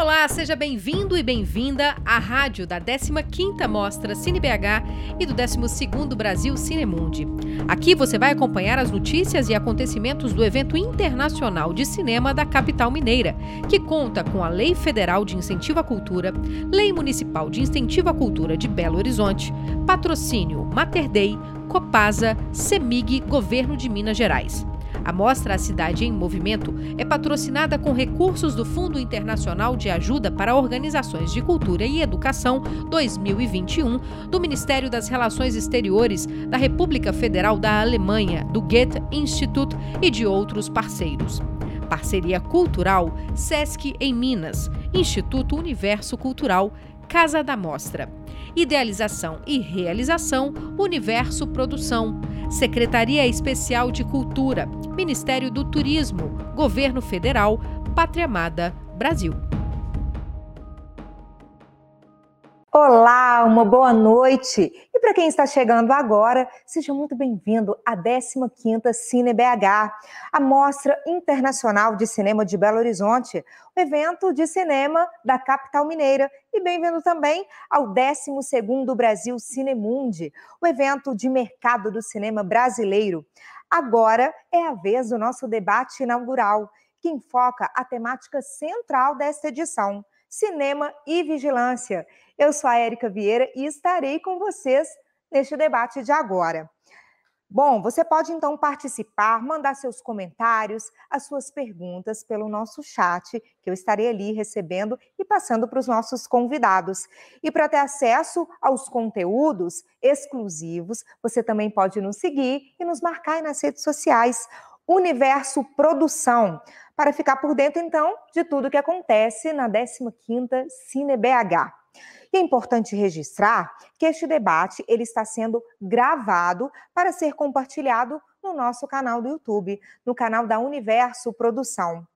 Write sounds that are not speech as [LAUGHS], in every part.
Olá, seja bem-vindo e bem-vinda à rádio da 15ª Mostra CineBH e do 12º Brasil Cinemundi. Aqui você vai acompanhar as notícias e acontecimentos do evento internacional de cinema da capital mineira, que conta com a Lei Federal de Incentivo à Cultura, Lei Municipal de Incentivo à Cultura de Belo Horizonte, patrocínio Mater Dei, Copasa, Semig, Governo de Minas Gerais. A mostra A Cidade em Movimento é patrocinada com recursos do Fundo Internacional de Ajuda para Organizações de Cultura e Educação 2021 do Ministério das Relações Exteriores da República Federal da Alemanha, do Goethe Institut e de outros parceiros. Parceria Cultural SESC em Minas, Instituto Universo Cultural, Casa da Mostra. Idealização e realização Universo Produção. Secretaria Especial de Cultura, Ministério do Turismo, Governo Federal, Pátria Amada, Brasil. Olá, uma boa noite. E para quem está chegando agora, seja muito bem-vindo à 15ª Cine BH, a Mostra Internacional de Cinema de Belo Horizonte, o evento de cinema da capital mineira. E bem-vindo também ao 12º Brasil Cinemundi, o evento de mercado do cinema brasileiro. Agora é a vez do nosso debate inaugural, que enfoca a temática central desta edição, cinema e vigilância. Eu sou a Érica Vieira e estarei com vocês neste debate de agora. Bom, você pode então participar, mandar seus comentários, as suas perguntas pelo nosso chat, que eu estarei ali recebendo e passando para os nossos convidados. E para ter acesso aos conteúdos exclusivos, você também pode nos seguir e nos marcar nas redes sociais. Universo Produção, para ficar por dentro, então, de tudo que acontece na 15ª Cine BH. E é importante registrar que este debate ele está sendo gravado para ser compartilhado no nosso canal do YouTube, no canal da Universo Produção.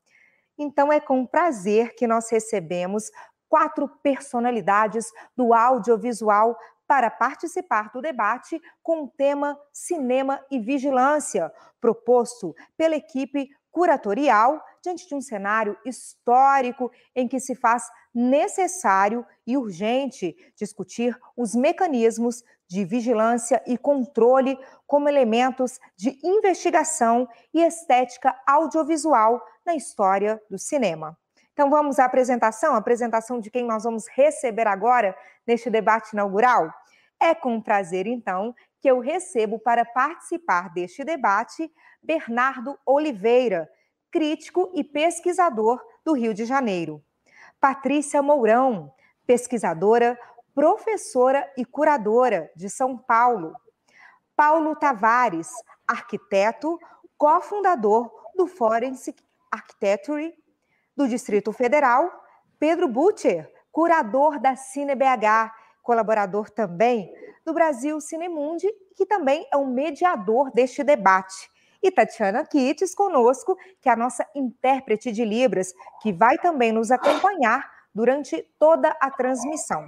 Então é com prazer que nós recebemos quatro personalidades do audiovisual para participar do debate com o tema Cinema e Vigilância, proposto pela equipe curatorial diante de um cenário histórico em que se faz necessário e urgente discutir os mecanismos de vigilância e controle como elementos de investigação e estética audiovisual na história do cinema. Então vamos à apresentação, a apresentação de quem nós vamos receber agora neste debate inaugural. É com prazer, então, que eu recebo para participar deste debate Bernardo Oliveira, crítico e pesquisador do Rio de Janeiro. Patrícia Mourão, pesquisadora, professora e curadora de São Paulo. Paulo Tavares, arquiteto, cofundador do Forensic Architecture do Distrito Federal. Pedro Butcher, curador da CineBH, colaborador também do Brasil Cinemundi, que também é um mediador deste debate e Tatiana Kittes conosco, que é a nossa intérprete de Libras, que vai também nos acompanhar durante toda a transmissão.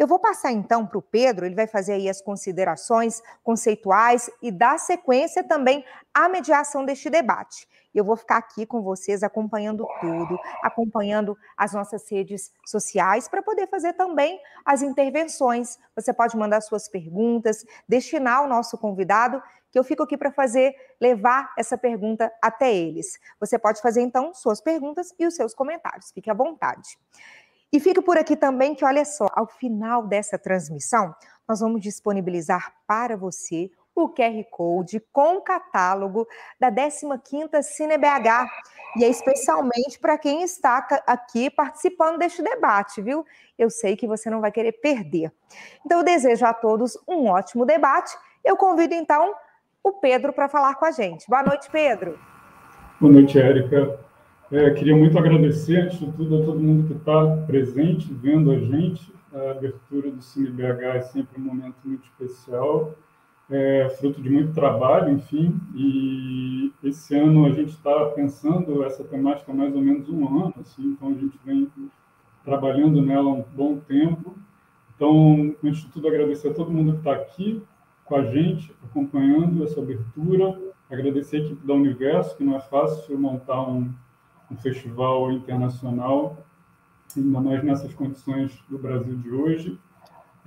Eu vou passar então para o Pedro, ele vai fazer aí as considerações conceituais e dar sequência também à mediação deste debate. Eu vou ficar aqui com vocês acompanhando tudo, acompanhando as nossas redes sociais para poder fazer também as intervenções. Você pode mandar suas perguntas, destinar o nosso convidado que eu fico aqui para fazer, levar essa pergunta até eles. Você pode fazer, então, suas perguntas e os seus comentários. Fique à vontade. E fique por aqui também que, olha só, ao final dessa transmissão, nós vamos disponibilizar para você o QR Code com catálogo da 15ª CineBH. E é especialmente para quem está aqui participando deste debate, viu? Eu sei que você não vai querer perder. Então, eu desejo a todos um ótimo debate. Eu convido, então, o Pedro para falar com a gente. Boa noite, Pedro. Boa noite, Érica. É, queria muito agradecer, antes de tudo, a todo mundo que está presente, vendo a gente. A abertura do Cine BH é sempre um momento muito especial, é, fruto de muito trabalho, enfim. E esse ano a gente está pensando essa temática há mais ou menos um ano, assim, então a gente vem trabalhando nela há um bom tempo. Então, antes de tudo, agradecer a todo mundo que está aqui, com a gente, acompanhando essa abertura. Agradecer a equipe da Universo, que não é fácil montar um, um festival internacional ainda mais nessas condições do Brasil de hoje.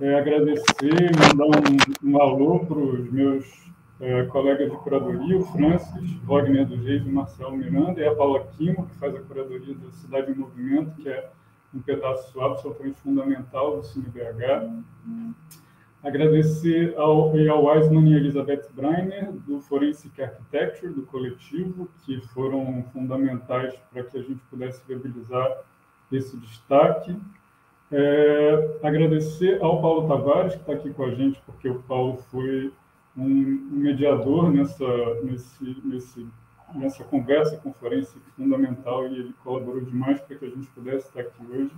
É, agradecer, mandar um, um alô para os meus é, colegas de curadoria, o Francis, Wagner dos Reis e Marcelo Miranda, e a Paula Quimo, que faz a curadoria da Cidade em Movimento, que é um pedaço absolutamente fundamental do CineBH. Agradecer ao, ao Wiseman e Elizabeth Breiner, do Forensic Architecture, do coletivo, que foram fundamentais para que a gente pudesse viabilizar esse destaque. É, agradecer ao Paulo Tavares, que está aqui com a gente, porque o Paulo foi um mediador nessa, nesse, nesse, nessa conversa com o Forensic fundamental e ele colaborou demais para que a gente pudesse estar aqui hoje.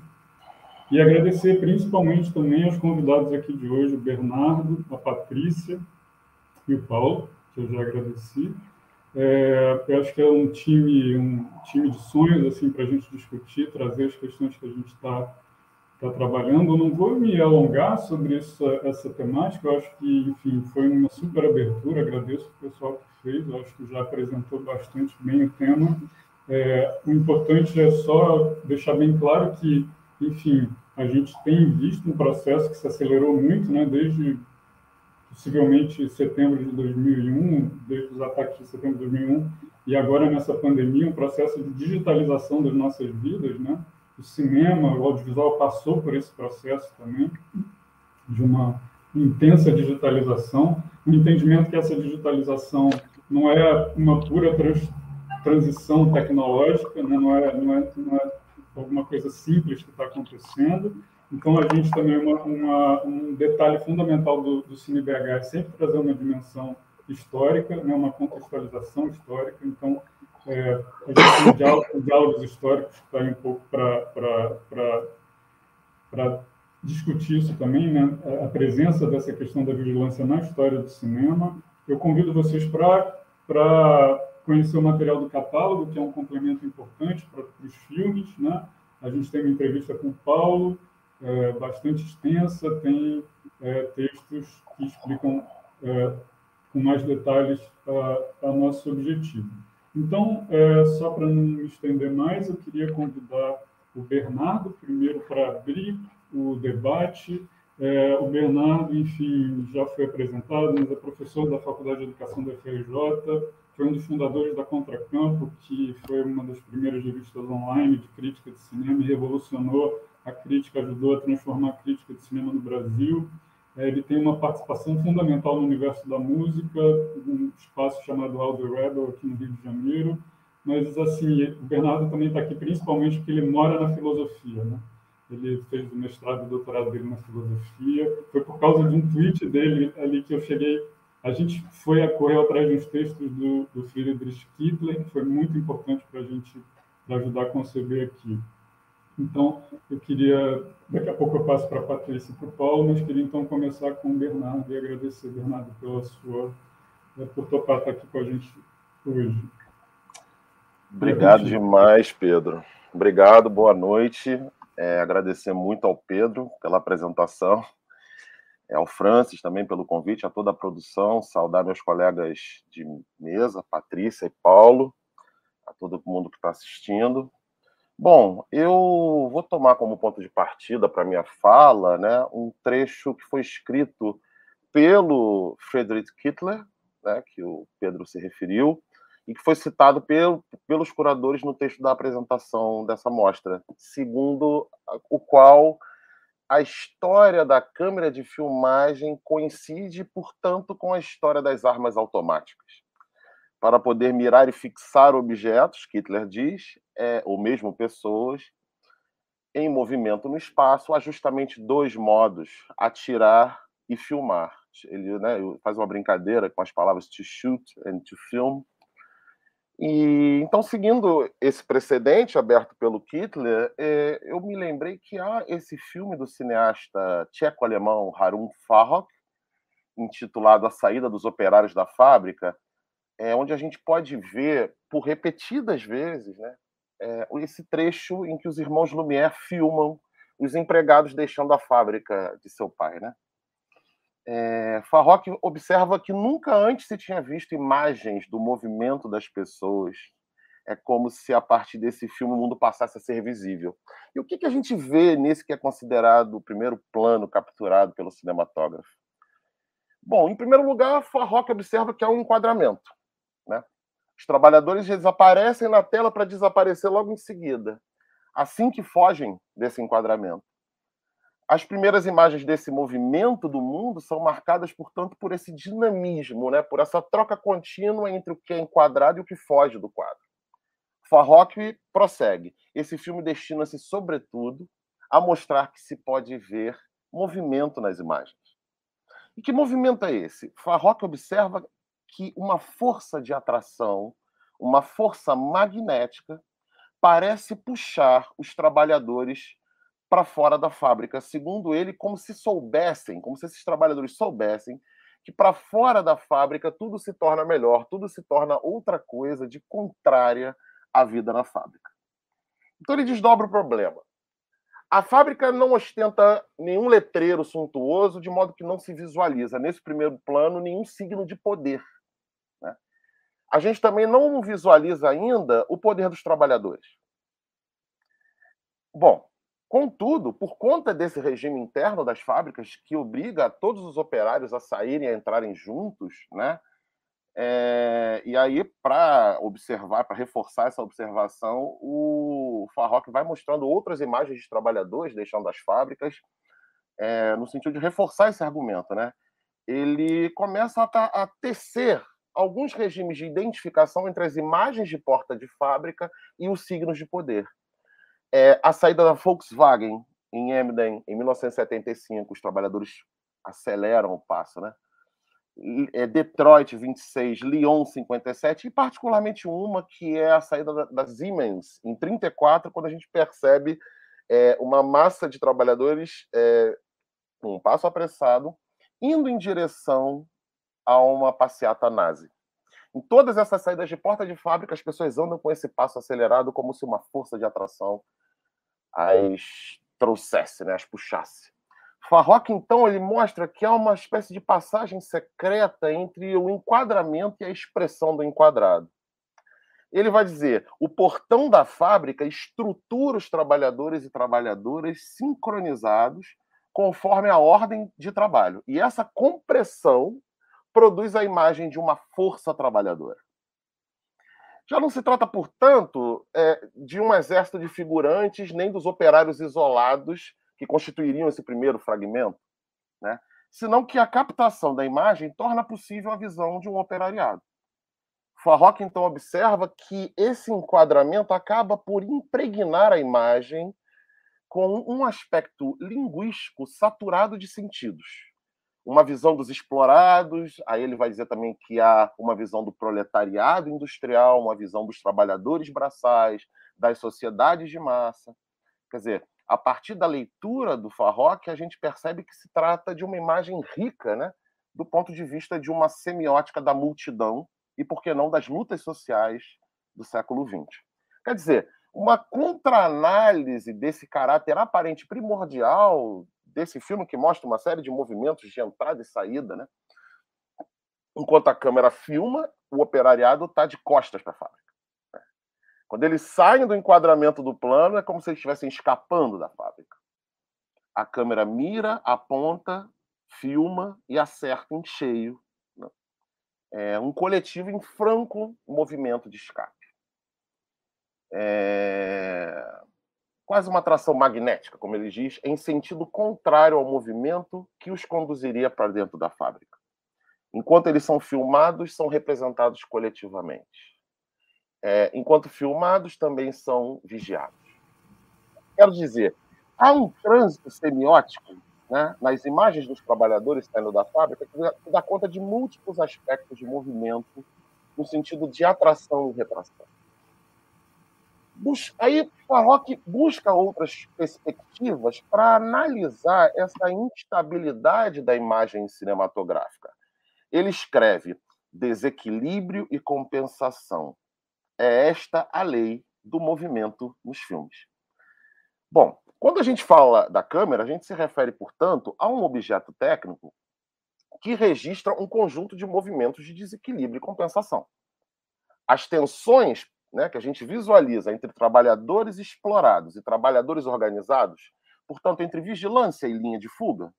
E agradecer principalmente também aos convidados aqui de hoje, o Bernardo, a Patrícia e o Paulo, que eu já agradeci. É, eu acho que é um time, um time de sonhos assim para a gente discutir, trazer as questões que a gente está tá trabalhando. Eu não vou me alongar sobre essa, essa temática. Eu acho que, enfim, foi uma super abertura. Agradeço o pessoal que fez. Eu acho que já apresentou bastante bem o tema. É, o importante é só deixar bem claro que enfim, a gente tem visto um processo que se acelerou muito, né, desde possivelmente setembro de 2001, desde os ataques de setembro de 2001, e agora nessa pandemia, um processo de digitalização das nossas vidas, né? O cinema, o audiovisual passou por esse processo também, de uma intensa digitalização, o entendimento que essa digitalização não é uma pura trans, transição tecnológica, né? não, é, não, é, não é alguma coisa simples que está acontecendo. Então, a gente também, uma, uma, um detalhe fundamental do, do CineBH é sempre trazer uma dimensão histórica, né, uma contextualização histórica. Então, é, a gente tem diálogos, históricos que está um pouco para discutir isso também, né, a presença dessa questão da vigilância na história do cinema. Eu convido vocês para conhecer o material do catálogo, que é um complemento importante para os filmes. Né? A gente tem uma entrevista com o Paulo, é, bastante extensa, tem é, textos que explicam é, com mais detalhes a, a nosso objetivo. Então, é, só para não me estender mais, eu queria convidar o Bernardo primeiro para abrir o debate. É, o Bernardo, enfim, já foi apresentado, mas é professor da Faculdade de Educação da FRJ, foi um dos fundadores da Contracampo, que foi uma das primeiras revistas online de crítica de cinema e revolucionou a crítica, ajudou a transformar a crítica de cinema no Brasil. É, ele tem uma participação fundamental no universo da música, um espaço chamado the Rebel, aqui no Rio de Janeiro. Mas, assim, o Bernardo também está aqui principalmente porque ele mora na filosofia, né? Ele fez o mestrado e doutorado dele na filosofia. Foi por causa de um tweet dele ali que eu cheguei a gente foi a correr atrás dos textos do, do Friedrich Kittler, que foi muito importante para a gente pra ajudar a conceber aqui. Então, eu queria, daqui a pouco eu passo para a Patrícia e para o Paulo, mas queria então começar com o Bernardo e agradecer, Bernardo, pela sua, né, por topar estar aqui com a gente hoje. Obrigado demais, Pedro. Obrigado, boa noite. É, agradecer muito ao Pedro pela apresentação ao Francis também pelo convite, a toda a produção, saudar meus colegas de mesa, Patrícia e Paulo, a todo mundo que está assistindo. Bom, eu vou tomar como ponto de partida para minha fala né, um trecho que foi escrito pelo Friedrich Kittler, né, que o Pedro se referiu, e que foi citado pelo, pelos curadores no texto da apresentação dessa mostra, segundo o qual a história da câmera de filmagem coincide, portanto, com a história das armas automáticas. Para poder mirar e fixar objetos, Hitler diz, é, ou mesmo pessoas, em movimento no espaço, há justamente dois modos: atirar e filmar. Ele né, faz uma brincadeira com as palavras to shoot and to film, e então, seguindo esse precedente aberto pelo Kittler, é, eu me lembrei que há esse filme do cineasta tcheco-alemão Harun Farrock, intitulado A Saída dos Operários da Fábrica, é, onde a gente pode ver, por repetidas vezes, né, é, esse trecho em que os irmãos Lumière filmam os empregados deixando a fábrica de seu pai. Né? É, Farrock observa que nunca antes se tinha visto imagens do movimento das pessoas é como se a partir desse filme o mundo passasse a ser visível. E o que, que a gente vê nesse que é considerado o primeiro plano capturado pelo cinematógrafo? Bom, em primeiro lugar, Farrock observa que há um enquadramento. Né? Os trabalhadores desaparecem na tela para desaparecer logo em seguida, assim que fogem desse enquadramento. As primeiras imagens desse movimento do mundo são marcadas, portanto, por esse dinamismo, né? por essa troca contínua entre o que é enquadrado e o que foge do quadro. Farrock prossegue. Esse filme destina-se, sobretudo, a mostrar que se pode ver movimento nas imagens. E que movimento é esse? Farrock observa que uma força de atração, uma força magnética, parece puxar os trabalhadores para fora da fábrica, segundo ele, como se soubessem, como se esses trabalhadores soubessem que para fora da fábrica tudo se torna melhor, tudo se torna outra coisa de contrária à vida na fábrica. Então ele desdobra o problema. A fábrica não ostenta nenhum letreiro suntuoso, de modo que não se visualiza, nesse primeiro plano, nenhum signo de poder. Né? A gente também não visualiza ainda o poder dos trabalhadores. Bom, Contudo, por conta desse regime interno das fábricas que obriga todos os operários a saírem, a entrarem juntos, né? É, e aí, para observar, para reforçar essa observação, o Farrock vai mostrando outras imagens de trabalhadores deixando as fábricas, é, no sentido de reforçar esse argumento. Né? Ele começa a, a tecer alguns regimes de identificação entre as imagens de porta de fábrica e os signos de poder. É, a saída da Volkswagen em Emden, em 1975, os trabalhadores aceleram o passo, né? É Detroit 26, Lyon 57, e particularmente uma que é a saída da, da Siemens em 34, quando a gente percebe é, uma massa de trabalhadores é, com um passo apressado indo em direção a uma passeata nazi. Em todas essas saídas de porta de fábrica, as pessoas andam com esse passo acelerado como se uma força de atração as trouxesse, né, as puxasse. Farrock, então, ele mostra que há uma espécie de passagem secreta entre o enquadramento e a expressão do enquadrado. Ele vai dizer: o portão da fábrica estrutura os trabalhadores e trabalhadoras sincronizados conforme a ordem de trabalho. E essa compressão produz a imagem de uma força trabalhadora. Já não se trata, portanto, é, de um exército de figurantes nem dos operários isolados que constituiriam esse primeiro fragmento, né? senão que a captação da imagem torna possível a visão de um operariado. Farrock, então, observa que esse enquadramento acaba por impregnar a imagem com um aspecto linguístico saturado de sentidos uma visão dos explorados, aí ele vai dizer também que há uma visão do proletariado industrial, uma visão dos trabalhadores braçais, das sociedades de massa. Quer dizer, a partir da leitura do Farrock, a gente percebe que se trata de uma imagem rica, né, do ponto de vista de uma semiótica da multidão e, por que não, das lutas sociais do século XX. Quer dizer, uma contraanálise desse caráter aparente primordial desse filme que mostra uma série de movimentos de entrada e saída, né? Enquanto a câmera filma, o operariado está de costas para a fábrica. Né? Quando eles saem do enquadramento do plano, é como se eles estivessem escapando da fábrica. A câmera mira, aponta, filma e acerta em cheio. Né? É um coletivo em franco movimento de escape. É quase uma atração magnética, como ele diz, em sentido contrário ao movimento que os conduziria para dentro da fábrica. Enquanto eles são filmados, são representados coletivamente. É, enquanto filmados, também são vigiados. Quero dizer, há um trânsito semiótico né, nas imagens dos trabalhadores saindo da fábrica que dá conta de múltiplos aspectos de movimento no sentido de atração e retração. Aí Farrock busca outras perspectivas para analisar essa instabilidade da imagem cinematográfica. Ele escreve desequilíbrio e compensação. É esta a lei do movimento nos filmes. Bom, quando a gente fala da câmera, a gente se refere, portanto, a um objeto técnico que registra um conjunto de movimentos de desequilíbrio e compensação. As tensões né, que a gente visualiza entre trabalhadores explorados e trabalhadores organizados, portanto, entre vigilância e linha de fuga,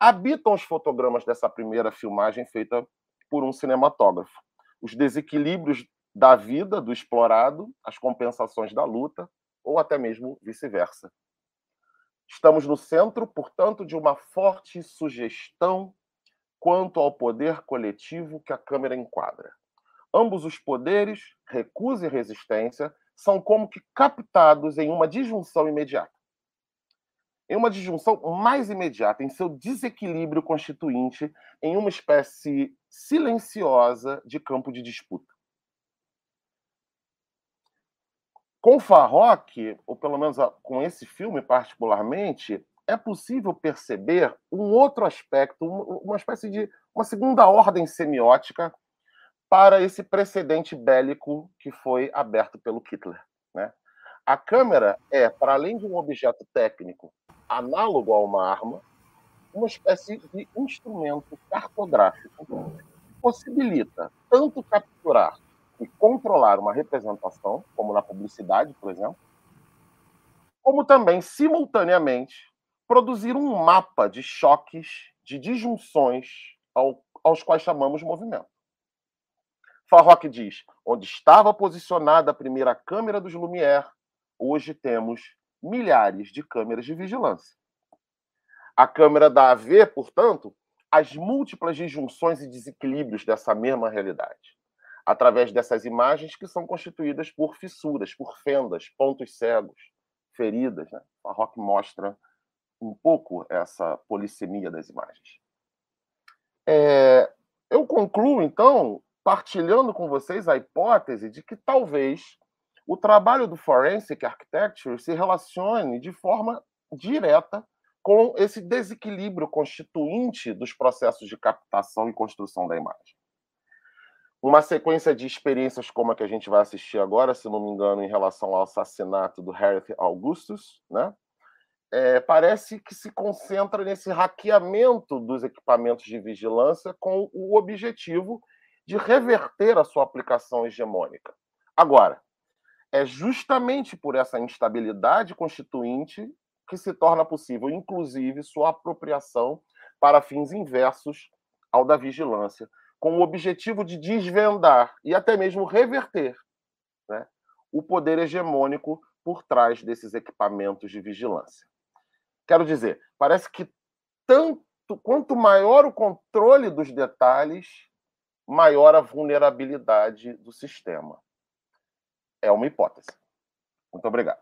habitam os fotogramas dessa primeira filmagem feita por um cinematógrafo. Os desequilíbrios da vida do explorado, as compensações da luta, ou até mesmo vice-versa. Estamos no centro, portanto, de uma forte sugestão quanto ao poder coletivo que a câmera enquadra. Ambos os poderes, recusa e resistência, são como que captados em uma disjunção imediata. Em uma disjunção mais imediata, em seu desequilíbrio constituinte, em uma espécie silenciosa de campo de disputa. Com Farrock, ou pelo menos com esse filme particularmente, é possível perceber um outro aspecto, uma espécie de uma segunda ordem semiótica para esse precedente bélico que foi aberto pelo Hitler. Né? A câmera é, para além de um objeto técnico análogo a uma arma, uma espécie de instrumento cartográfico que possibilita tanto capturar e controlar uma representação, como na publicidade, por exemplo, como também, simultaneamente, produzir um mapa de choques, de disjunções ao, aos quais chamamos movimento. Farrock diz: onde estava posicionada a primeira câmera dos Lumière, hoje temos milhares de câmeras de vigilância. A câmera dá a ver, portanto, as múltiplas disjunções e desequilíbrios dessa mesma realidade, através dessas imagens que são constituídas por fissuras, por fendas, pontos cegos, feridas. Né? Mostra um pouco essa polissemia das imagens. É, eu concluo, então, partilhando com vocês a hipótese de que talvez o trabalho do Forensic Architecture se relacione de forma direta com esse desequilíbrio constituinte dos processos de captação e construção da imagem. Uma sequência de experiências como a que a gente vai assistir agora, se não me engano, em relação ao assassinato do Harry Augustus, né? É, parece que se concentra nesse hackeamento dos equipamentos de vigilância com o objetivo de reverter a sua aplicação hegemônica. Agora, é justamente por essa instabilidade constituinte que se torna possível, inclusive, sua apropriação para fins inversos ao da vigilância, com o objetivo de desvendar e até mesmo reverter né, o poder hegemônico por trás desses equipamentos de vigilância. Quero dizer, parece que tanto quanto maior o controle dos detalhes, maior a vulnerabilidade do sistema. É uma hipótese. Muito obrigado.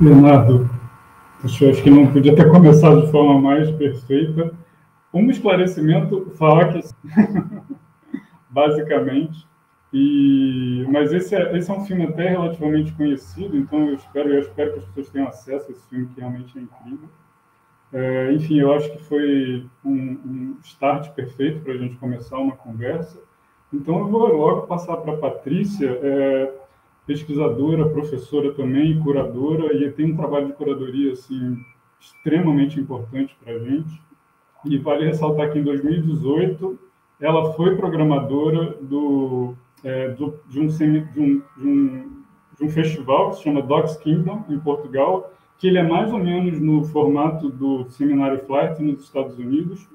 Leonardo, eu acho que não podia ter começado de forma mais perfeita. Um esclarecimento, falar que, [LAUGHS] basicamente, e, mas esse é, esse é um filme até relativamente conhecido, então eu espero, eu espero que as pessoas tenham acesso a esse filme, que realmente é incrível. É, enfim, eu acho que foi um, um start perfeito para a gente começar uma conversa. Então, eu vou logo passar para a Patrícia, é, pesquisadora, professora também, curadora, e tem um trabalho de curadoria assim, extremamente importante para a gente. E vale ressaltar que em 2018 ela foi programadora do, é, do de, um, de, um, de, um, de um festival que se chama Docs Kingdom, em Portugal, que ele é mais ou menos no formato do Seminário Flight nos Estados Unidos.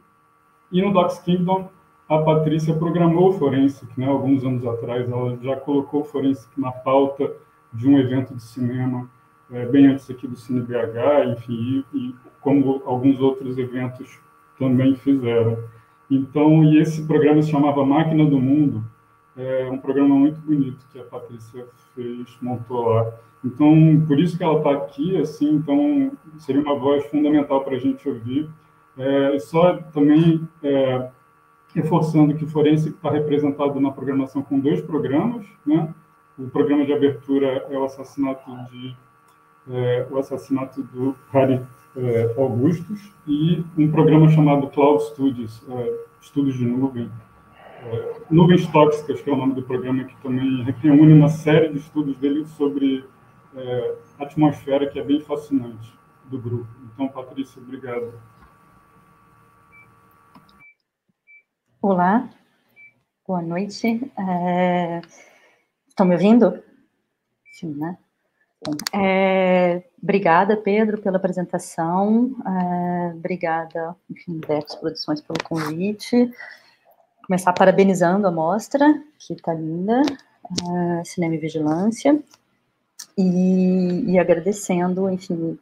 E no Docs Kingdom, a Patrícia programou o Forensic, né, alguns anos atrás. Ela já colocou o Forensic na pauta de um evento de cinema, é, bem antes aqui do Cine BH, enfim, e, e como alguns outros eventos também fizeram. Então, e esse programa se chamava Máquina do Mundo, é um programa muito bonito que a Patrícia fez, montou lá. Então, por isso que ela está aqui, assim, então seria uma voz fundamental para a gente ouvir. É, só também é, reforçando que o Forense está representado na programação com dois programas, né? O programa de abertura é o assassinato de é, o assassinato do Harry é, Augustus e um programa chamado Cloud Studios, é, estudos de nuvem, nuvens tóxicas, que é o nome do programa, que também reúne uma série de estudos dele sobre é, atmosfera que é bem fascinante do grupo. Então, Patrícia, obrigado. Olá, Boa noite. É... Estão me ouvindo? Sim, né? É... Obrigada, Pedro, pela apresentação. É... Obrigada, enfim, Betos Produções, pelo convite. Começar parabenizando a mostra, que está linda, é... Cinema e Vigilância, e, e agradecendo, enfim,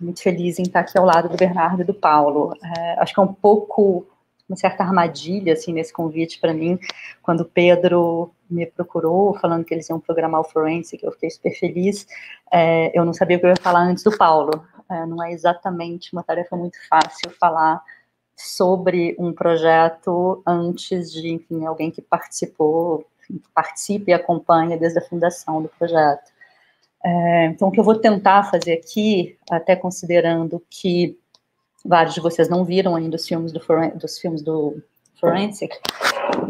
muito feliz em estar aqui ao lado do Bernardo e do Paulo. É, acho que é um pouco uma certa armadilha assim nesse convite para mim, quando o Pedro me procurou falando que eles iam programar o Forensic, eu fiquei super feliz. É, eu não sabia o que eu ia falar antes do Paulo. É, não é exatamente uma tarefa muito fácil falar sobre um projeto antes de, enfim, alguém que participou, que participe e acompanha desde a fundação do projeto. É, então, o que eu vou tentar fazer aqui, até considerando que vários de vocês não viram ainda os filmes do, dos filmes do Forensic,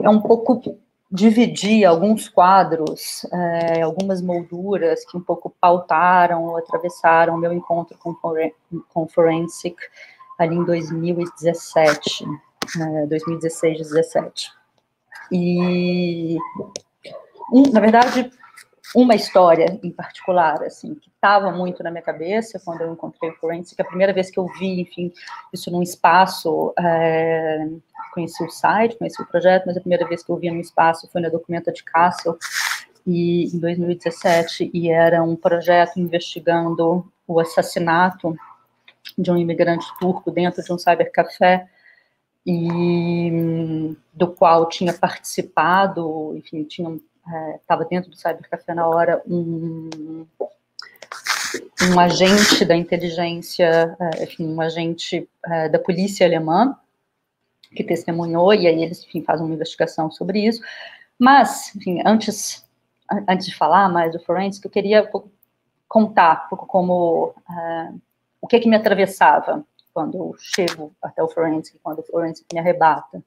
é um pouco dividir alguns quadros, é, algumas molduras que um pouco pautaram ou atravessaram o meu encontro com, com Forensic ali em 2017, é, 2016, 2017. E, um, na verdade, uma história em particular, assim, que estava muito na minha cabeça quando eu encontrei o Forensic, a primeira vez que eu vi, enfim, isso num espaço, é, conheci o site, conheci o projeto, mas a primeira vez que eu vi num espaço foi na Documenta de Castle, e, em 2017, e era um projeto investigando o assassinato de um imigrante turco dentro de um cybercafé, e do qual tinha participado, enfim, tinham estava é, dentro do Cybercafé na hora um, um agente da inteligência, é, enfim, um agente é, da polícia alemã, que testemunhou, e aí eles, enfim, fazem uma investigação sobre isso. Mas, enfim, antes, antes de falar mais do Forensic, eu queria contar um pouco como, uh, o que que me atravessava quando eu chego até o Forensic, quando o Forensic me arrebata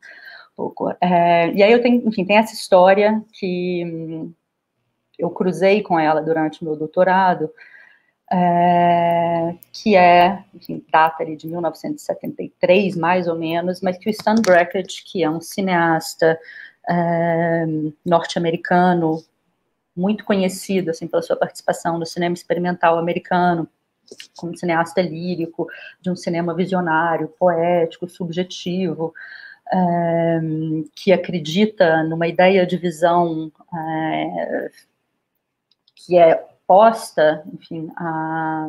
pouco. É, e aí eu tenho, enfim, tem essa história que hum, eu cruzei com ela durante o meu doutorado, é, que é, enfim, data ali de 1973, mais ou menos, mas que o Stan Brakhage, que é um cineasta é, norte-americano, muito conhecido, assim, pela sua participação no cinema experimental americano, como cineasta lírico, de um cinema visionário, poético, subjetivo, é, que acredita numa ideia de visão é, que é posta, enfim, a,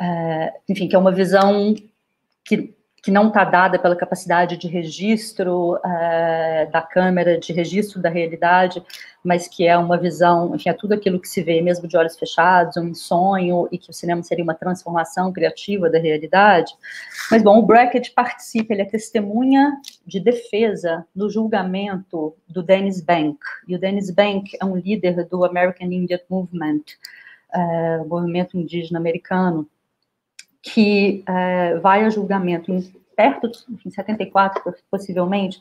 é, enfim, que é uma visão que que não está dada pela capacidade de registro é, da câmera, de registro da realidade, mas que é uma visão, enfim, é tudo aquilo que se vê mesmo de olhos fechados, um sonho, e que o cinema seria uma transformação criativa da realidade. Mas, bom, o Brackett participa, ele é testemunha de defesa no julgamento do Dennis Bank, e o Dennis Bank é um líder do American Indian Movement, é, movimento indígena americano, que é, vai a julgamento perto de 74, possivelmente,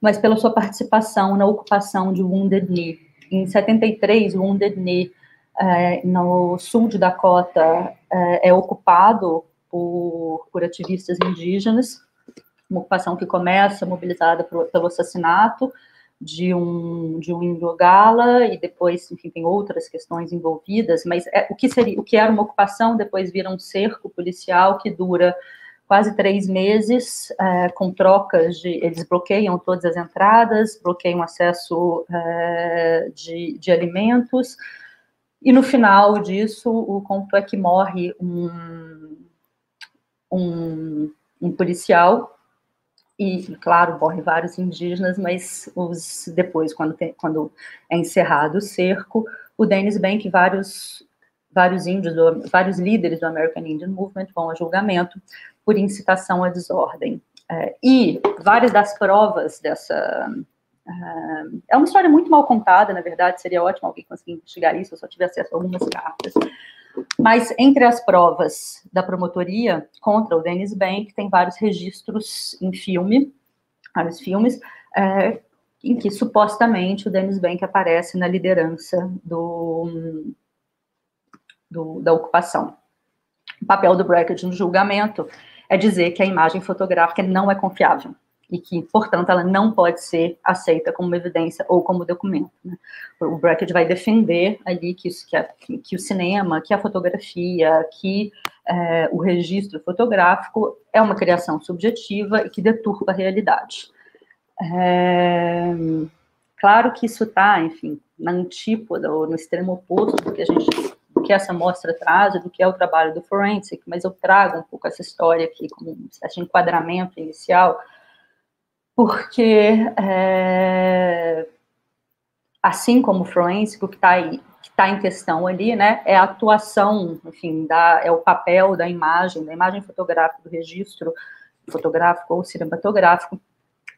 mas pela sua participação na ocupação de Wounded Knee. Em 73, Wounded Knee, é, no sul de Dakota, é, é ocupado por, por, ativistas indígenas, uma ocupação que começa mobilizada pelo assassinato de um de um Indogala e depois enfim tem outras questões envolvidas mas é, o que seria o que era uma ocupação depois vira um cerco policial que dura quase três meses é, com trocas de eles bloqueiam todas as entradas bloqueiam acesso é, de, de alimentos e no final disso o conto é que morre um, um, um policial e, claro, morre vários indígenas, mas os, depois, quando, tem, quando é encerrado o cerco, o Dennis Bank e vários, vários índios, vários líderes do American Indian Movement vão a julgamento por incitação à desordem. É, e várias das provas dessa. Uh, é uma história muito mal contada, na verdade, seria ótimo alguém conseguir investigar isso, eu só tive acesso a algumas cartas. Mas entre as provas da promotoria contra o Dennis Bank, tem vários registros em filme, vários filmes, é, em que supostamente o Dennis Bank aparece na liderança do, do, da ocupação. O papel do Brackett no julgamento é dizer que a imagem fotográfica não é confiável. E que, portanto, ela não pode ser aceita como evidência ou como documento. Né? O Brackett vai defender ali que, isso, que, a, que, o cinema, que a fotografia, que é, o registro fotográfico é uma criação subjetiva e que deturpa a realidade. É, claro que isso está, enfim, na antípoda ou no extremo oposto do que a gente que essa mostra traz, do que é o trabalho do forensic, mas eu trago um pouco essa história aqui como um certo enquadramento inicial, porque é, assim como o forensic, o que está está em questão ali, né, é a atuação, enfim, da, é o papel da imagem, da imagem fotográfica, do registro fotográfico ou cinematográfico,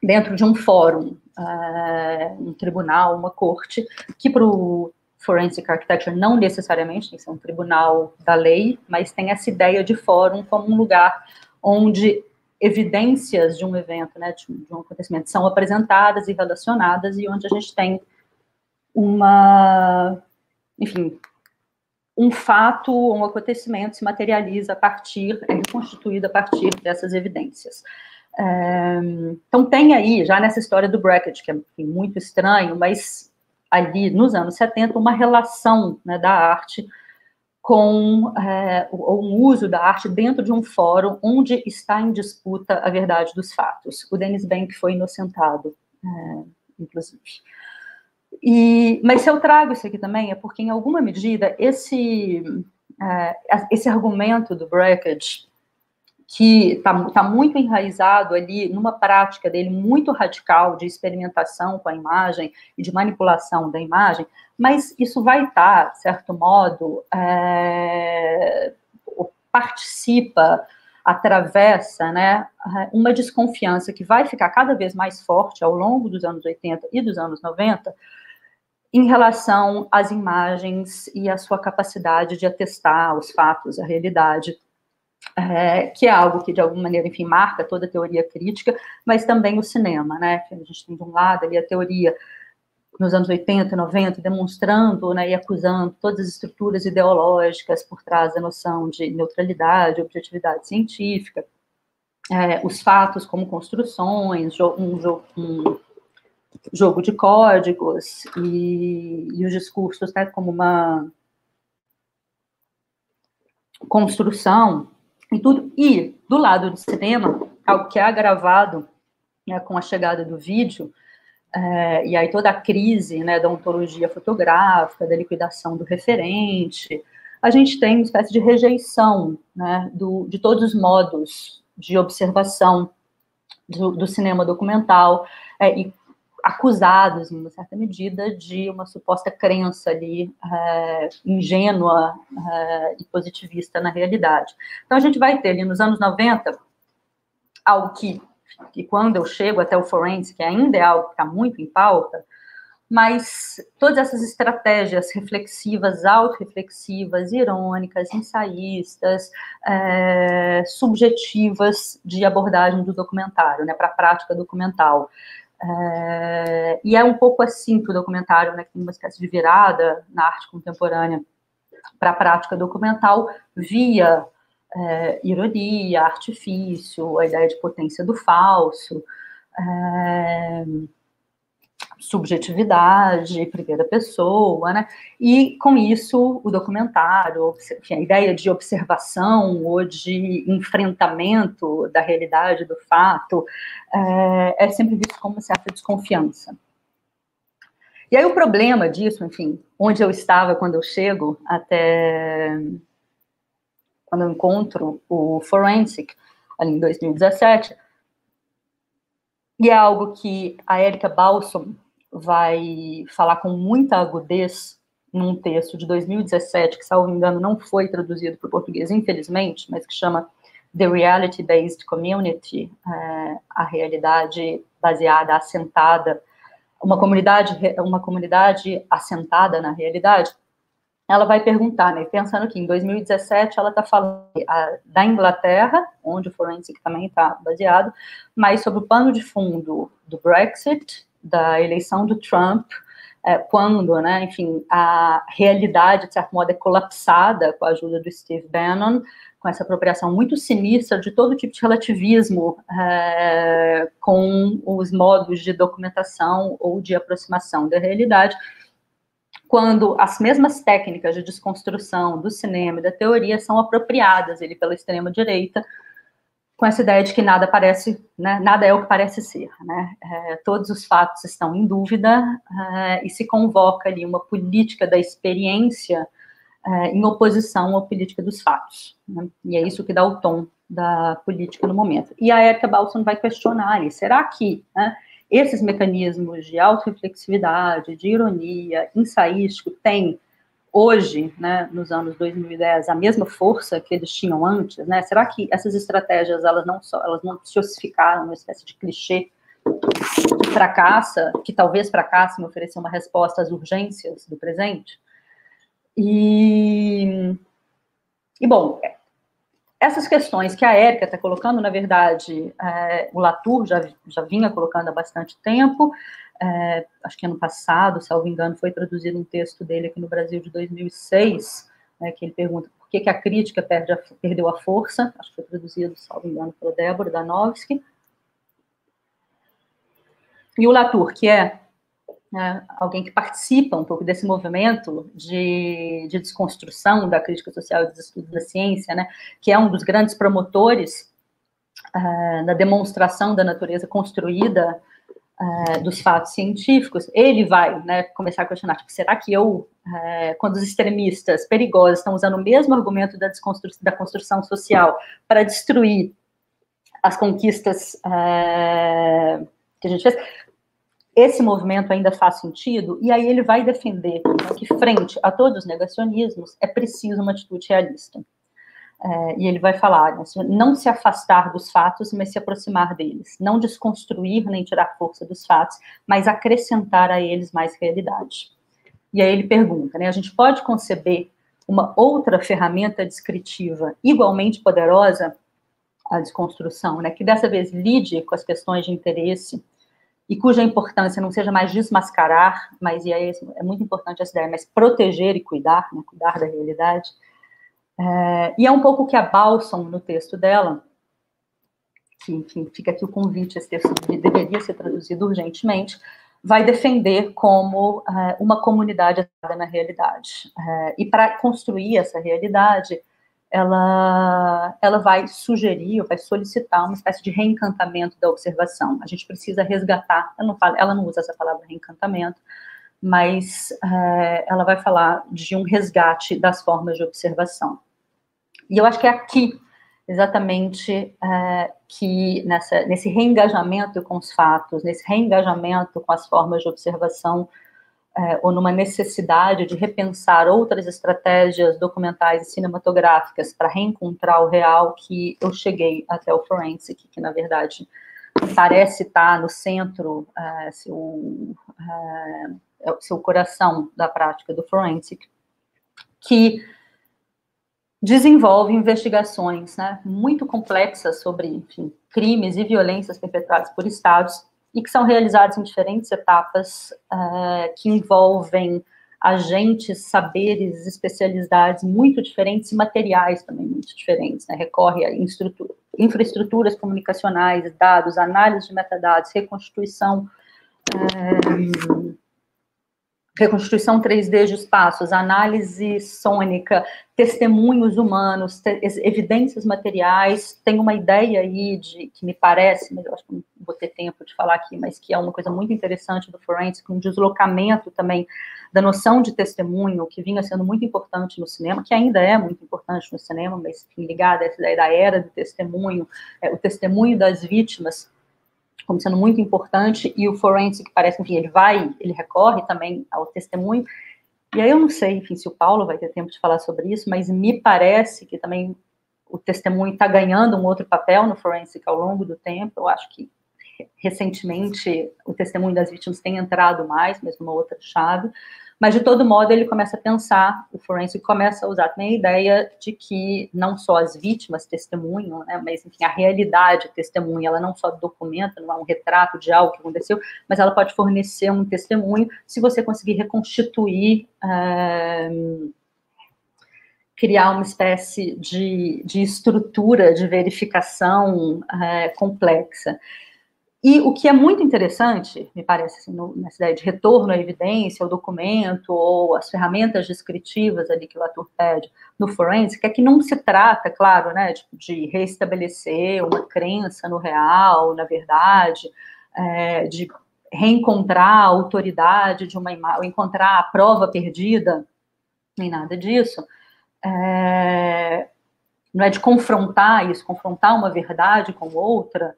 dentro de um fórum, uh, um tribunal, uma corte, que para o Forensic Architecture não necessariamente tem que ser um tribunal da lei, mas tem essa ideia de fórum como um lugar onde evidências de um evento, né, de, de um acontecimento, são apresentadas e relacionadas e onde a gente tem uma, enfim, um fato, um acontecimento se materializa a partir, é reconstituído a partir dessas evidências. É, então tem aí, já nessa história do bracket, que é muito estranho, mas ali nos anos 70, uma relação né, da arte com é, um uso da arte dentro de um fórum onde está em disputa a verdade dos fatos. O Dennis Bank foi inocentado, é, inclusive. E, mas se eu trago isso aqui também é porque, em alguma medida, esse, é, esse argumento do Brackage que está tá muito enraizado ali numa prática dele muito radical de experimentação com a imagem e de manipulação da imagem, mas isso vai estar, tá, de certo modo, é, participa, atravessa né, uma desconfiança que vai ficar cada vez mais forte ao longo dos anos 80 e dos anos 90 em relação às imagens e à sua capacidade de atestar os fatos, a realidade é, que é algo que, de alguma maneira, enfim, marca toda a teoria crítica, mas também o cinema, né? A gente tem, de um lado, ali a teoria nos anos 80, 90, demonstrando né, e acusando todas as estruturas ideológicas por trás da noção de neutralidade, objetividade científica, é, os fatos como construções, um, um jogo de códigos e, e os discursos né, como uma construção e tudo. E do lado do cinema, algo que é agravado né, com a chegada do vídeo, é, e aí toda a crise né, da ontologia fotográfica, da liquidação do referente, a gente tem uma espécie de rejeição né, do, de todos os modos de observação do, do cinema documental, é, e acusados, em uma certa medida, de uma suposta crença ali é, ingênua é, e positivista na realidade. Então, a gente vai ter ali nos anos 90 algo que, que quando eu chego até o forensic, ainda é algo que está muito em pauta, mas todas essas estratégias reflexivas, autorreflexivas, irônicas, ensaístas, é, subjetivas de abordagem do documentário, né, para a prática documental. É, e é um pouco assim que o documentário, né, que tem uma espécie de virada na arte contemporânea para a prática documental, via é, ironia, artifício, a ideia de potência do falso, é, subjetividade, primeira pessoa, né? E com isso o documentário, a ideia de observação ou de enfrentamento da realidade do fato é, é sempre visto como uma certa desconfiança. E aí o problema disso, enfim, onde eu estava quando eu chego até quando eu encontro o Forensic ali em 2017 e é algo que a Erika Balsom vai falar com muita agudez num texto de 2017, que, salvo engano, não foi traduzido para o português, infelizmente, mas que chama The Reality Based Community, é, a realidade baseada, assentada, uma comunidade, uma comunidade assentada na realidade, ela vai perguntar, né, pensando que em 2017 ela está falando da Inglaterra, onde o Forensic também está baseado, mas sobre o pano de fundo do Brexit, da eleição do Trump é, quando, né, enfim, a realidade, de certo modo, é colapsada com a ajuda do Steve Bannon, com essa apropriação muito sinistra de todo tipo de relativismo é, com os modos de documentação ou de aproximação da realidade, quando as mesmas técnicas de desconstrução do cinema e da teoria são apropriadas ele pela extrema direita com essa ideia de que nada parece, né, nada é o que parece ser, né? É, todos os fatos estão em dúvida é, e se convoca ali uma política da experiência é, em oposição à política dos fatos. Né? E é isso que dá o tom da política no momento. E a Erika Balson vai questionar ali, será que né, esses mecanismos de auto-reflexividade, de ironia, ensaístico, têm hoje, né, nos anos 2010, a mesma força que eles tinham antes, né? Será que essas estratégias elas não só elas não se ossificaram numa espécie de clichê que fracassa, que talvez fracasse em oferecer uma resposta às urgências do presente? E, e bom, essas questões que a Érica está colocando, na verdade, é, o Latour já, já vinha colocando há bastante tempo, é, acho que ano passado, salvo engano, foi traduzido um texto dele aqui no Brasil de 2006, né, que ele pergunta por que, que a crítica perde a, perdeu a força, acho que foi traduzido, salvo engano, pela Débora Danowski. E o Latour, que é né, alguém que participa um pouco desse movimento de, de desconstrução da crítica social e dos estudos da ciência, né, que é um dos grandes promotores uh, da demonstração da natureza construída uh, dos fatos científicos, ele vai né, começar a questionar, tipo, será que eu, uh, quando os extremistas perigosos estão usando o mesmo argumento da, da construção social para destruir as conquistas que a gente fez, esse movimento ainda faz sentido? E aí ele vai defender que, frente a todos os negacionismos, é preciso uma atitude realista. É, e ele vai falar, né, não se afastar dos fatos, mas se aproximar deles. Não desconstruir nem tirar força dos fatos, mas acrescentar a eles mais realidade. E aí ele pergunta, né, a gente pode conceber uma outra ferramenta descritiva igualmente poderosa, a desconstrução, né, que dessa vez lide com as questões de interesse e cuja importância não seja mais desmascarar, mas e aí é muito importante essa ideia, mas proteger e cuidar, né, cuidar da realidade, é, e é um pouco que a Balsam, no texto dela, que, enfim, fica aqui o convite, esse texto deveria ser traduzido urgentemente, vai defender como é, uma comunidade na realidade. É, e para construir essa realidade, ela, ela vai sugerir, vai solicitar uma espécie de reencantamento da observação. A gente precisa resgatar, ela não, fala, ela não usa essa palavra reencantamento, mas é, ela vai falar de um resgate das formas de observação. E eu acho que é aqui, exatamente, é, que nessa, nesse reengajamento com os fatos, nesse reengajamento com as formas de observação, é, ou numa necessidade de repensar outras estratégias documentais e cinematográficas para reencontrar o real, que eu cheguei até o Forensic, que na verdade parece estar no centro, é, seu, é, é seu coração da prática do Forensic, que desenvolve investigações né, muito complexas sobre enfim, crimes e violências perpetrados por estados e que são realizados em diferentes etapas uh, que envolvem agentes, saberes, especialidades muito diferentes e materiais também muito diferentes. Né? Recorre a infraestruturas comunicacionais, dados, análise de metadados, reconstituição uh, reconstituição 3D de espaços, análise sônica, testemunhos humanos, te evidências materiais, tem uma ideia aí de que me parece, mas eu acho que não vou ter tempo de falar aqui, mas que é uma coisa muito interessante do forensic, um deslocamento também da noção de testemunho, que vinha sendo muito importante no cinema, que ainda é muito importante no cinema, mas ligada a essa ideia da era do testemunho, é, o testemunho das vítimas, como sendo muito importante, e o forensic parece, enfim, ele vai, ele recorre também ao testemunho, e aí eu não sei, enfim, se o Paulo vai ter tempo de falar sobre isso, mas me parece que também o testemunho está ganhando um outro papel no forensic ao longo do tempo, eu acho que recentemente o testemunho das vítimas tem entrado mais, mas numa outra chave, Mas, de todo modo, ele começa a pensar, o forense começa a usar também a ideia de que não só as vítimas testemunham, né, mas, enfim, a realidade testemunha, ela não só documenta, não é um retrato de algo que aconteceu, mas ela pode fornecer um testemunho se você conseguir reconstituir, é, criar uma espécie de, de estrutura de verificação é, complexa. E o que é muito interessante, me parece, assim, no, nessa ideia de retorno à evidência, ao documento, ou as ferramentas descritivas ali que o ator pede no forensic, é que não se trata, claro, né, tipo, de restabelecer uma crença no real, na verdade, é, de reencontrar a autoridade de uma imagem, encontrar a prova perdida, nem nada disso. É, não é de confrontar isso, confrontar uma verdade com outra,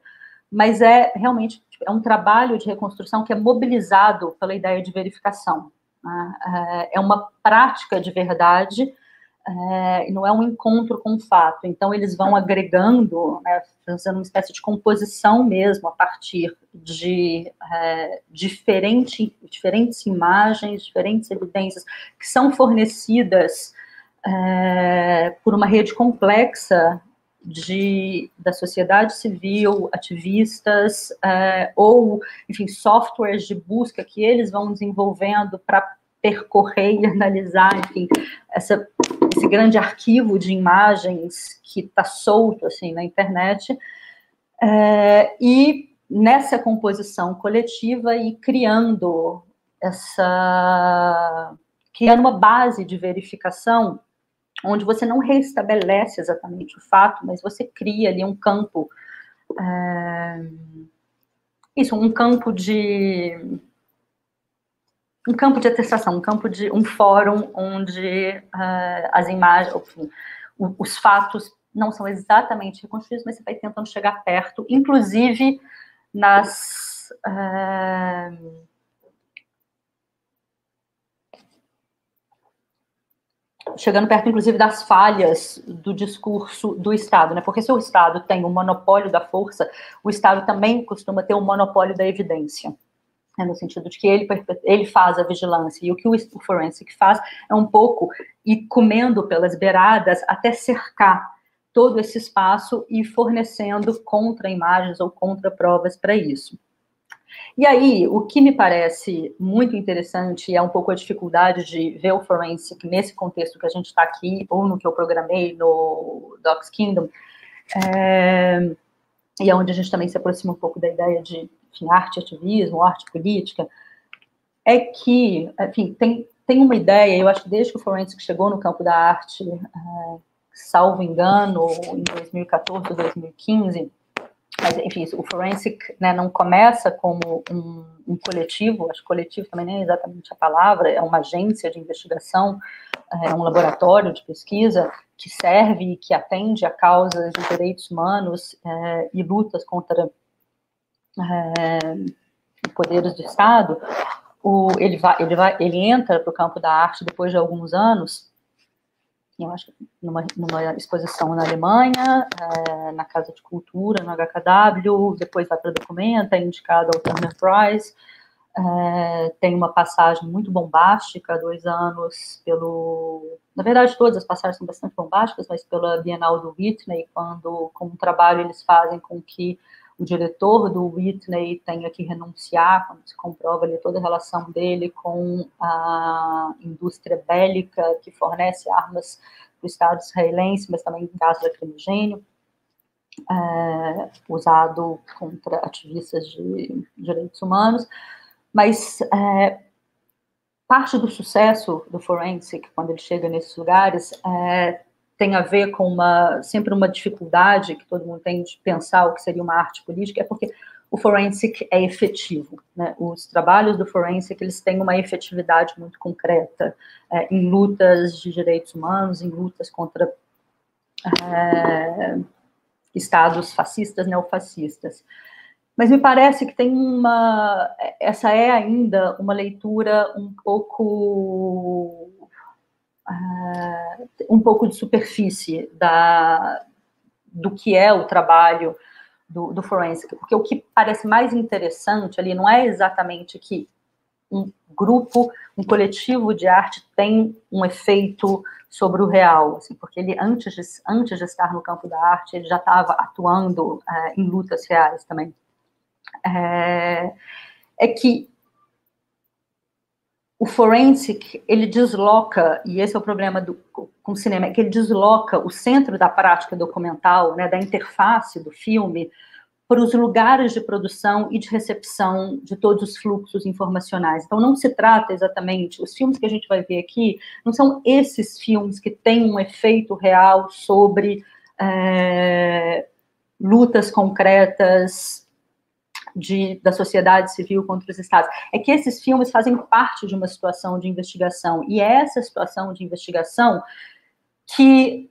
mas é realmente é um trabalho de reconstrução que é mobilizado pela ideia de verificação. Né? É, é uma prática de verdade, é, não é um encontro com o fato. Então, eles vão agregando, né, fazendo uma espécie de composição mesmo, a partir de é, diferente, diferentes imagens, diferentes evidências que são fornecidas é, por uma rede complexa de, da sociedade civil, ativistas, é, ou, enfim, softwares de busca que eles vão desenvolvendo para percorrer e analisar, enfim, essa, esse grande arquivo de imagens que está solto, assim, na internet, é, e nessa composição coletiva e criando essa criando uma base de verificação onde você não restabelece exatamente o fato, mas você cria ali um campo, é, isso, um campo de um campo de atestação, um campo de um fórum onde uh, as imagens, enfim, os fatos não são exatamente reconstruídos, mas você vai tentando chegar perto, inclusive nas uh, chegando perto, inclusive, das falhas do discurso do Estado, né? Porque se o Estado tem o monopólio da força, o Estado também costuma ter o monopólio da evidência. Né? No sentido de que ele, ele faz a vigilância, e o que o, o forensic faz é um pouco ir comendo pelas beiradas até cercar todo esse espaço e fornecendo contra-imagens ou contra-provas para isso. E aí, o que me parece muito interessante é um pouco a dificuldade de ver o forensic nesse contexto que a gente está aqui, ou no que eu programei no Docs Kingdom, é, e é onde a gente também se aproxima um pouco da ideia de enfim, arte ativismo, arte política, é que, enfim, tem, tem uma ideia, eu acho que desde que o forensic chegou no campo da arte, é, salvo engano, em 2014 ou 2015, mas, enfim, o forensic né, não começa como um, um, coletivo, acho que coletivo também nem é exatamente a palavra, é uma agência de investigação, é um laboratório de pesquisa que serve e que atende a causas de direitos humanos é, e lutas contra é, poderes do Estado. O, ele, vai, ele, vai, ele entra para o campo da arte depois de alguns anos eu acho, numa, numa exposição na Alemanha, é, na Casa de Cultura, no HKW, depois vai para Documenta, é indicado ao Turner Prize, é, tem uma passagem muito bombástica, dois anos pelo... Na verdade, todas as passagens são bastante bombásticas, mas pela Bienal do Whitney, quando, com um trabalho, eles fazem com que o diretor do Whitney tenha que renunciar, quando se comprova ali toda a relação dele com a indústria bélica que fornece armas para o Estado israelense, mas também gás lacrimogênio, é, usado contra ativistas de direitos humanos. Mas é, parte do sucesso do forensic, quando ele chega nesses lugares, é, tem a ver com uma sempre uma dificuldade que todo mundo tem de pensar o que seria uma arte política, é porque o forensic é efetivo. Né? Os trabalhos do forensic eles têm uma efetividade muito concreta é, em lutas de direitos humanos, em lutas contra é, estados fascistas, neofascistas. Mas me parece que tem uma. Essa é ainda uma leitura um pouco uh, um pouco de superfície da, do que é o trabalho do, do forensic, porque o que parece mais interessante ali não é exatamente que um grupo, um coletivo de arte tem um efeito sobre o real, assim, porque ele, antes de, antes de estar no campo da arte, ele já estava atuando é, em lutas reais também. É, é que o forensic, ele desloca, e esse é o problema do, com o cinema, é que ele desloca o centro da prática documental, né, da interface do filme, para os lugares de produção e de recepção de todos os fluxos informacionais. Então, não se trata exatamente, os filmes que a gente vai ver aqui, não são esses filmes que têm um efeito real sobre é, lutas concretas de, da sociedade civil contra os estados. É que esses filmes fazem parte de uma situação de investigação, e é essa situação de investigação que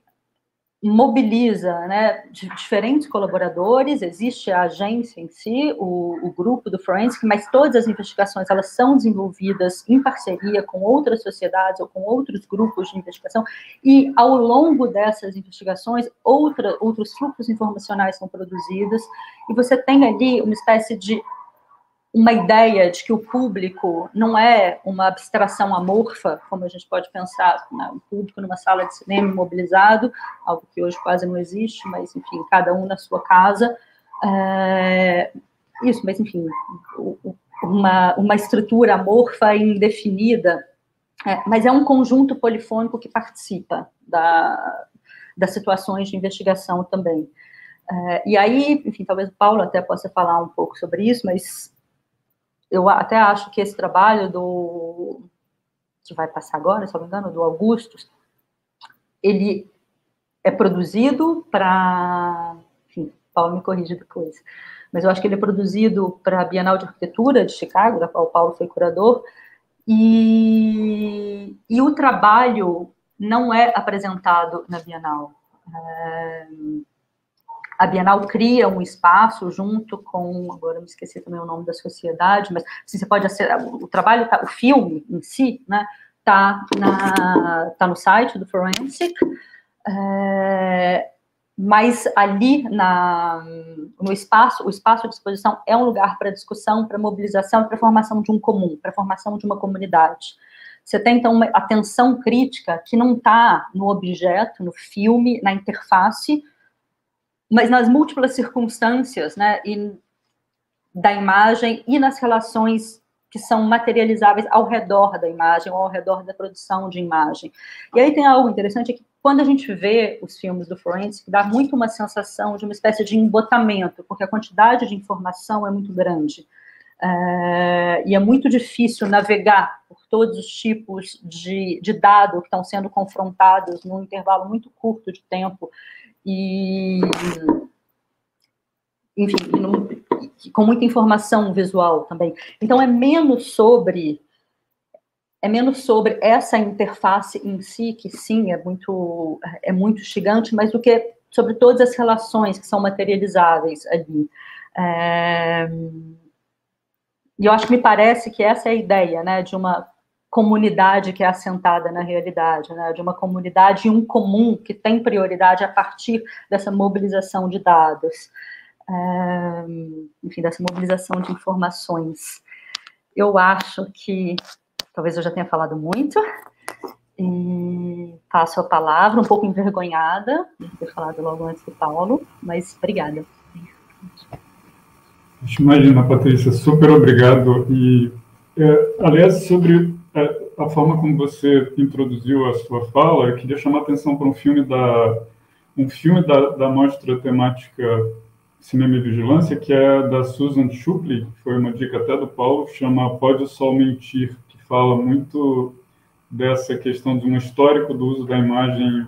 mobiliza né, diferentes colaboradores, existe a agência em si, o, o, grupo do Forensic, mas todas as investigações elas são desenvolvidas em parceria com outras sociedades ou com outros grupos de investigação, e ao longo dessas investigações, outra, outros fluxos informacionais são produzidos, e você tem ali uma espécie de uma ideia de que o público não é uma abstração amorfa, como a gente pode pensar, né? um público numa sala de cinema mobilizado, algo que hoje quase não existe, mas, enfim, cada um na sua casa. É... Isso, mas, enfim, uma, uma estrutura amorfa indefinida, é, mas é um conjunto polifônico que participa da, das situações de investigação também. É, e aí, enfim, talvez o Paulo até possa falar um pouco sobre isso, mas eu até acho que esse trabalho do que vai passar agora, se não me engano, do Augusto, ele é produzido para, enfim, Paulo me corrige depois, mas eu acho que ele é produzido para a Bienal de Arquitetura de Chicago, da qual o Paulo foi curador, e, e o trabalho não é apresentado na Bienal. É, a Bienal cria um espaço junto com, agora me esqueci também o nome da sociedade, mas assim, você pode acessar, o trabalho, tá, o filme em si, né, tá, na, tá no site do Forensic, é, mas ali na, no espaço, o espaço de exposição é um lugar para discussão, para mobilização, para formação de um comum, para formação de uma comunidade. Você tem, então, uma atenção crítica que não está no objeto, no filme, na interface, mas nas múltiplas circunstâncias, né, e da imagem e nas relações que são materializáveis ao redor da imagem ou ao redor da produção de imagem. E aí tem algo interessante é que quando a gente vê os filmes do Forensic, dá muito uma sensação de uma espécie de embotamento, porque a quantidade de informação é muito grande. É, e é muito difícil navegar por todos os tipos de, de dados que estão sendo confrontados num intervalo muito curto de tempo e enfim, com muita informação visual também. Então é menos sobre é menos sobre essa interface em si, que sim, é muito é muito gigante, mas do que sobre todas as relações que são materializáveis ali. É... E eu acho que me parece que essa é a ideia, né, de uma comunidade que é assentada na realidade, né, de uma comunidade e um comum que tem prioridade a partir dessa mobilização de dados, é, enfim, dessa mobilização de informações. Eu acho que, talvez eu já tenha falado muito, e passo a palavra, um pouco envergonhada de ter falado logo antes do Paulo, mas obrigada. Imagina, Patrícia, super obrigado. E, é, aliás, sobre a forma como você introduziu a sua fala, eu queria chamar a atenção para um filme da um filme da, da mostra temática Cinema e Vigilância, que é da Susan Schuppli, que foi uma dica até do Paulo, chama Pode o Sol Mentir, que fala muito dessa questão de um histórico do uso da imagem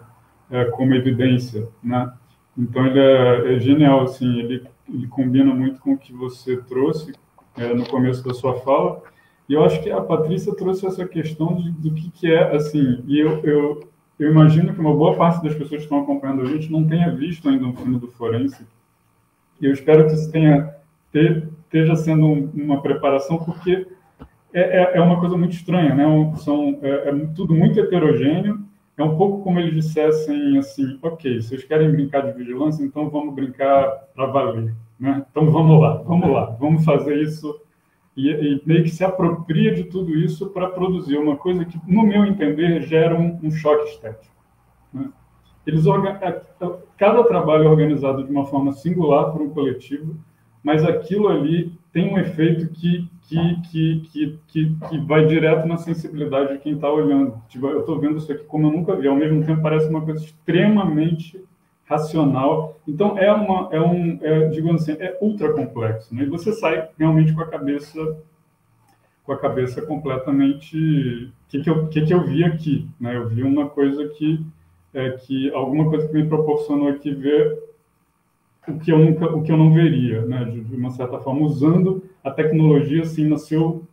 é, como evidência, né? Então ele é, é genial, assim, ele, ele, combina muito com o que você trouxe é, no começo da sua fala, e eu acho que a Patrícia trouxe essa questão de, do que, que é, assim, e eu, eu, eu, imagino que uma boa parte das pessoas que estão acompanhando a gente não tenha visto ainda um filme do Forense. E eu espero que isso tenha, ter, esteja sendo um, uma preparação, porque é, é, é, uma coisa muito estranha, né? São, é, é, tudo muito heterogêneo. É um pouco como eles dissessem assim: ok, vocês querem brincar de vigilância, então vamos brincar para valer. Né? Então vamos lá, vamos lá, vamos fazer isso e, e, meio que se apropria de tudo isso para produzir uma coisa que, no meu entender, gera um, um choque estético. Né? Eles cada trabalho é organizado de uma forma singular por um coletivo, mas aquilo ali tem um efeito que que, que, que, que, que vai direto na sensibilidade de quem está olhando. Tipo, eu estou vendo isso aqui como eu nunca vi. Ao mesmo tempo, parece uma coisa extremamente racional. Então, é uma, é um, é, digamos assim, é ultra complexo. Né? E você sai realmente com a cabeça com a cabeça completamente o que que eu que que eu vi aqui né eu vi uma coisa que é que alguma coisa que me proporcionou aqui ver o que eu nunca o que eu não veria né de, de uma certa forma usando a tecnologia assim no seu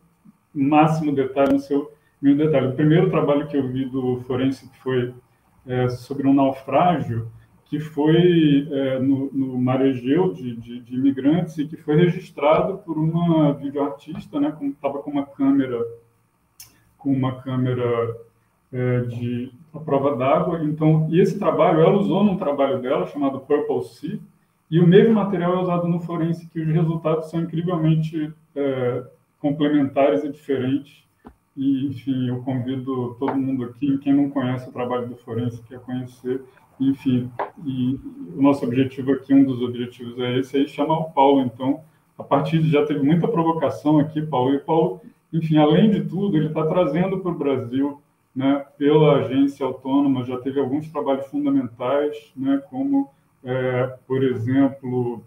máximo detalhe no seu mínimo detalhe o primeiro trabalho que eu vi do forense que foi é, sobre um naufrágio que foi é, no, no de, de, de, imigrantes e que foi registrado por uma videoartista, né, estava com uma câmera com uma câmera é, de a prova d'água. Então, e esse trabalho ela usou num trabalho dela chamado Purple Sea e o mesmo material é usado no forense, que os resultados são incrivelmente é, complementares e diferentes. E, enfim, eu convido todo mundo aqui, quem não conhece o trabalho do forense, quer conhecer, enfim, e o nosso objetivo aqui, um dos objetivos é esse, aí chamar o Paulo, então, a partir de já teve muita provocação aqui, Paulo, e o Paulo, enfim, além de tudo, ele está trazendo para o Brasil, né, pela agência autônoma, já teve alguns trabalhos fundamentais, né, como, é, por exemplo,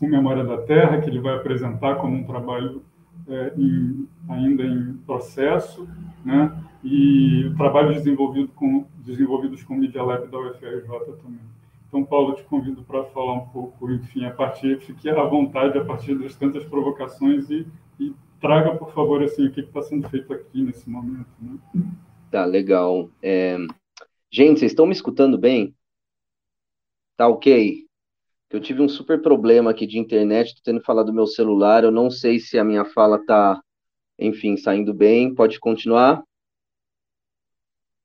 o Memória da Terra, que ele vai apresentar como um trabalho é, em, ainda em processo, né, e trabalhos desenvolvido com, desenvolvidos com o Media Lab da UFRJ também. Então, Paulo, te convido para falar um pouco, enfim, a partir, fique à vontade a partir das tantas provocações e, e traga, por favor, assim, o que está sendo feito aqui nesse momento. Né? Tá, legal. É... Gente, vocês estão me escutando bem? Tá ok? Eu tive um super problema aqui de internet, estou tendo falar do meu celular, eu não sei se a minha fala está, enfim, saindo bem. Pode continuar?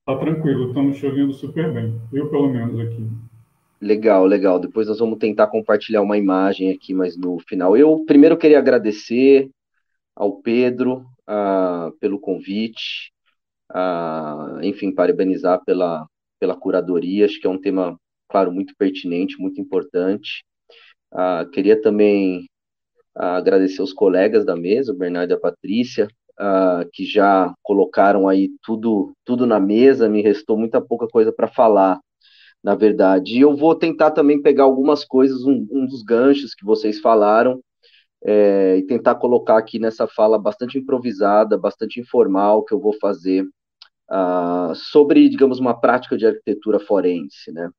Tá tranquilo, estamos te ouvindo super bem. Eu, pelo menos, aqui. Legal, legal. Depois nós vamos tentar compartilhar uma imagem aqui, mas no final. Eu primeiro queria agradecer ao Pedro pelo convite, uh, enfim, parabenizar pela, pela curadoria. Acho que é um tema, claro, muito pertinente, muito importante. Queria também agradecer os colegas da mesa, o Bernardo e a Patrícia, uh, que já colocaram aí tudo, tudo na mesa, me restou muita pouca coisa para falar, na verdade. E eu vou tentar também pegar algumas coisas, um, um dos ganchos que vocês falaram, é, e tentar colocar aqui nessa fala bastante improvisada, bastante informal, que eu vou fazer uh, sobre, digamos, uma prática de arquitetura forense, né?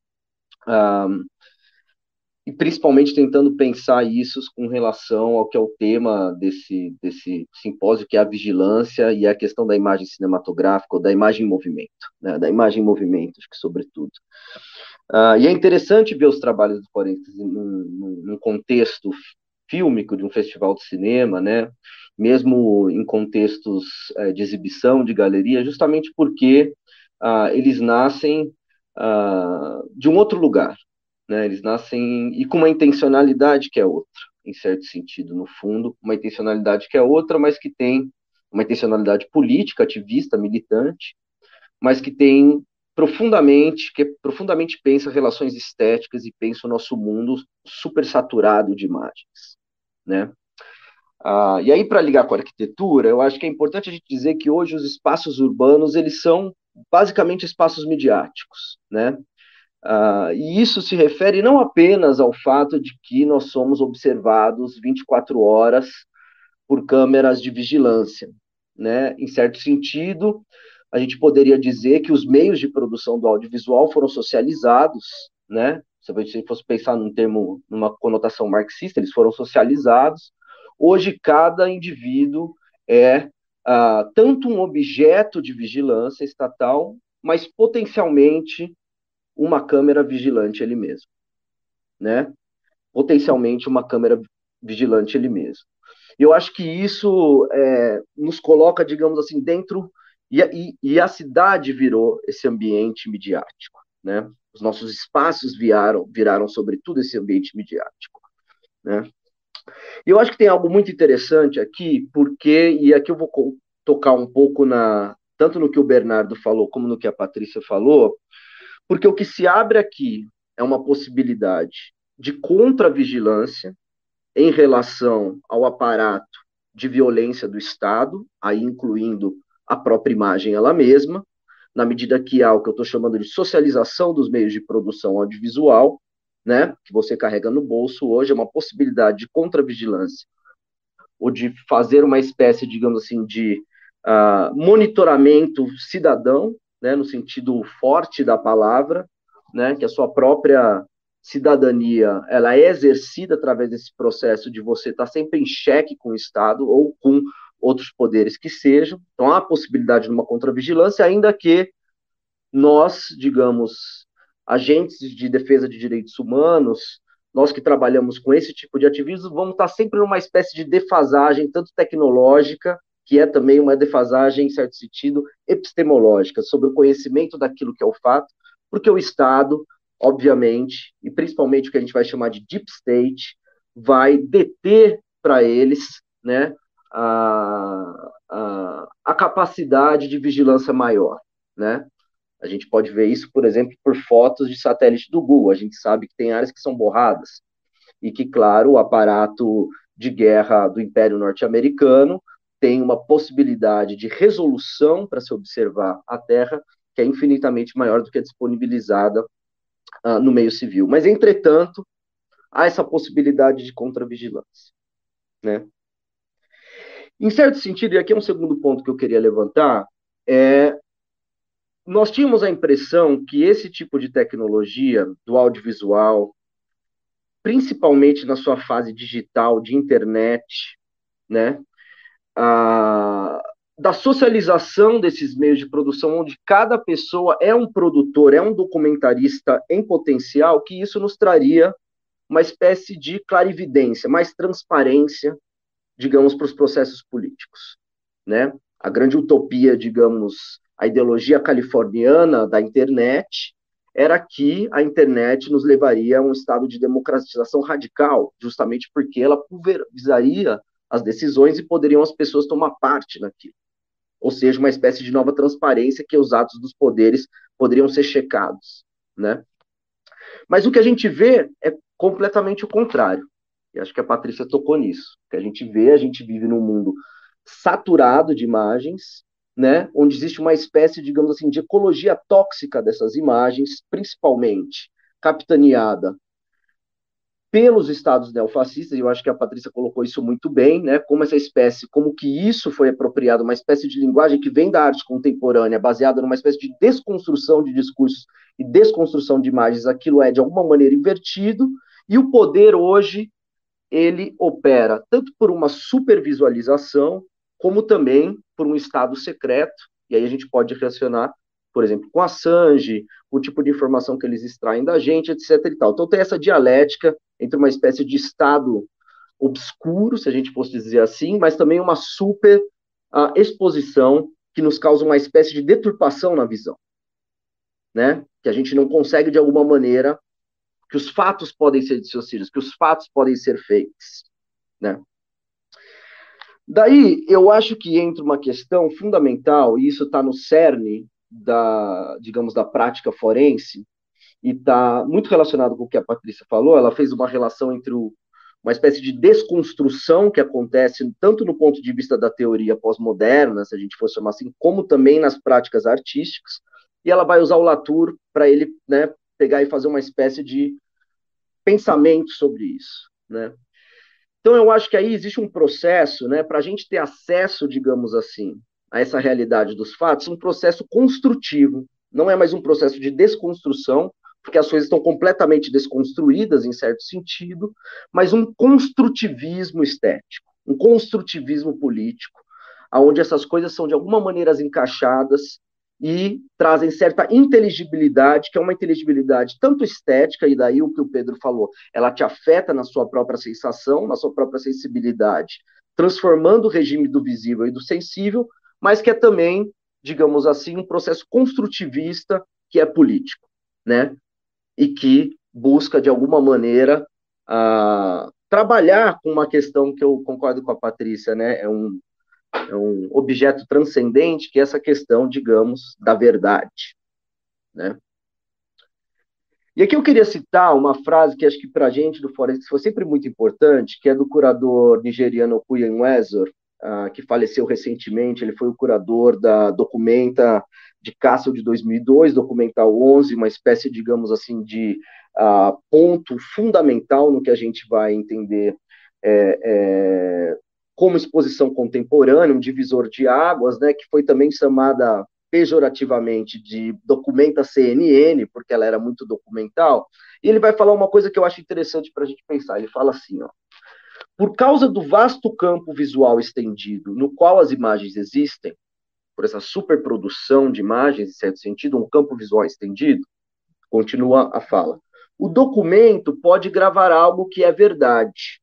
Uh, e principalmente tentando pensar isso com relação ao que é o tema desse, desse simpósio, que é a vigilância e a questão da imagem cinematográfica, ou da imagem em movimento, né, da imagem em movimento, acho que sobretudo. Uh, e é interessante ver os trabalhos do Forenses num, num contexto fílmico de um festival de cinema, né, mesmo em contextos é, de exibição, de galeria, justamente porque uh, eles nascem uh, de um outro lugar, né? Eles nascem e com uma intencionalidade que é outra, em certo sentido, no fundo, uma intencionalidade que é outra, mas que tem uma intencionalidade política, ativista, militante, mas que tem profundamente, que profundamente pensa relações estéticas e pensa o nosso mundo super saturado de imagens, né? Ah, e aí, para ligar com a arquitetura, eu acho que é importante a gente dizer que hoje os espaços urbanos, eles são basicamente espaços midiáticos, né? Uh, e isso se refere não apenas ao fato de que nós somos observados 24 horas por câmeras de vigilância. Né? Em certo sentido, a gente poderia dizer que os meios de produção do audiovisual foram socializados, né? se você fosse pensar num termo, numa conotação marxista, eles foram socializados. Hoje, cada indivíduo é uh, tanto um objeto de vigilância estatal, mas potencialmente uma câmera vigilante ele mesmo, né? Potencialmente uma câmera vigilante ele mesmo. Eu acho que isso é, nos coloca, digamos assim, dentro e, e, e, a cidade virou esse ambiente midiático, né? Os nossos espaços viraram, viraram sobretudo esse ambiente midiático, né? Eu acho que tem algo muito interessante aqui, porque, e aqui eu vou tocar um pouco na tanto no que o Bernardo falou como no que a Patrícia falou, porque o que se abre aqui é uma possibilidade de contravigilância em relação ao aparato de violência do Estado, aí incluindo a própria imagem ela mesma, na medida que há o que eu estou chamando de socialização dos meios de produção audiovisual, né, que você carrega no bolso hoje, é uma possibilidade de contravigilância, ou de fazer uma espécie, digamos assim, de uh, monitoramento cidadão, né, no sentido forte da palavra, né, que a sua própria cidadania ela é exercida através desse processo de você estar sempre em xeque com o Estado ou com outros poderes que sejam. Então há a possibilidade de uma contravigilância, ainda que nós, digamos, agentes de defesa de direitos humanos, nós que trabalhamos com esse tipo de ativismo, vamos estar sempre numa espécie de defasagem, tanto tecnológica, que é também uma defasagem, em certo sentido, epistemológica, sobre o conhecimento daquilo que é o fato, porque o Estado, obviamente, e principalmente o que a gente vai chamar de deep state, vai deter para eles né, a, a, a, capacidade de vigilância maior. Né? A gente pode ver isso, por exemplo, por fotos de satélite do Google. A gente sabe que tem áreas que são borradas e que, claro, o aparato de guerra do Império Norte-Americano tem uma possibilidade de resolução para se observar a Terra que é infinitamente maior do que a disponibilizada uh, no meio civil. Mas, entretanto, há essa possibilidade de contravigilância. Né? Em certo sentido, e aqui é um segundo ponto que eu queria levantar, é nós tínhamos a impressão que esse tipo de tecnologia do audiovisual, principalmente na sua fase digital, de internet, né, a, da socialização desses meios de produção, onde cada pessoa é um produtor, é um documentarista em potencial, que isso nos traria uma espécie de clarividência, mais transparência, digamos, para os processos políticos, né? A grande utopia, digamos, a ideologia californiana da internet era que a internet nos levaria a um estado de democratização radical, justamente porque ela pulverizaria as decisões e poderiam as pessoas tomar parte naquilo ou seja, uma espécie de nova transparência que os atos dos poderes poderiam ser checados, né? Mas o que a gente vê é completamente o contrário. E acho que a Patrícia tocou nisso. O que a gente vê, a gente vive num mundo saturado de imagens, né, onde existe uma espécie, digamos assim, de ecologia tóxica dessas imagens, principalmente capitaneada pelos estados neofascistas, e eu acho que a Patrícia colocou isso muito bem, né, como essa espécie, como que isso foi apropriado, uma espécie de linguagem que vem da arte contemporânea, baseada numa espécie de desconstrução de discursos e desconstrução de imagens, aquilo é de alguma maneira invertido, e o poder hoje, ele opera tanto por uma supervisualização, como também por um estado secreto, e aí a gente pode relacionar por exemplo, com a Sanji, o tipo de informação que eles extraem da gente, etc. E tal. Então tem essa dialética entre uma espécie de estado obscuro, se a gente fosse dizer assim, mas também uma super uh, exposição que nos causa uma espécie de deturpação na visão, né? Que a gente não consegue de alguma maneira que os fatos podem ser dissociados, que os fatos podem ser fakes, né? Daí eu acho que entra uma questão fundamental e isso está no cerne da, digamos, da prática forense, e está muito relacionado com o que a Patrícia falou. Ela fez uma relação entre o, uma espécie de desconstrução que acontece tanto no ponto de vista da teoria pós-moderna, se a gente fosse chamar assim, como também nas práticas artísticas. E ela vai usar o Latour para ele né, pegar e fazer uma espécie de pensamento sobre isso. Né? Então, eu acho que aí existe um processo né, para a gente ter acesso, digamos assim, a essa realidade dos fatos, um processo construtivo, não é mais um processo de desconstrução, porque as coisas estão completamente desconstruídas em certo sentido, mas um construtivismo estético, um construtivismo político, onde essas coisas são de alguma maneira encaixadas e trazem certa inteligibilidade, que é uma inteligibilidade tanto estética, e daí o que o Pedro falou, ela te afeta na sua própria sensação, na sua própria sensibilidade, transformando o regime do visível e do sensível, mas que é também, digamos assim, um processo construtivista que é político, né? E que busca, de alguma maneira, trabalhar com uma questão que eu concordo com a Patrícia, né? É um, é um objeto transcendente, que é essa questão, digamos, da verdade, né? E aqui eu queria citar uma frase que acho que para a gente do Forense foi sempre muito importante, que é do curador nigeriano Kuyen Wezor, uh, que faleceu recentemente. Ele foi o curador da Documenta de Castle de 2002, Documental 11, uma espécie, digamos assim, de uh, ponto fundamental no que a gente vai entender é, é, como exposição contemporânea, um divisor de águas, né, que foi também chamada pejorativamente de documenta CNN, porque ela era muito documental, e ele vai falar uma coisa que eu acho interessante para a gente pensar. Ele fala assim, ó, por causa do vasto campo visual estendido no qual as imagens existem, por essa superprodução de imagens, em certo sentido, um campo visual estendido, continua a fala. O documento pode gravar algo que é verdade,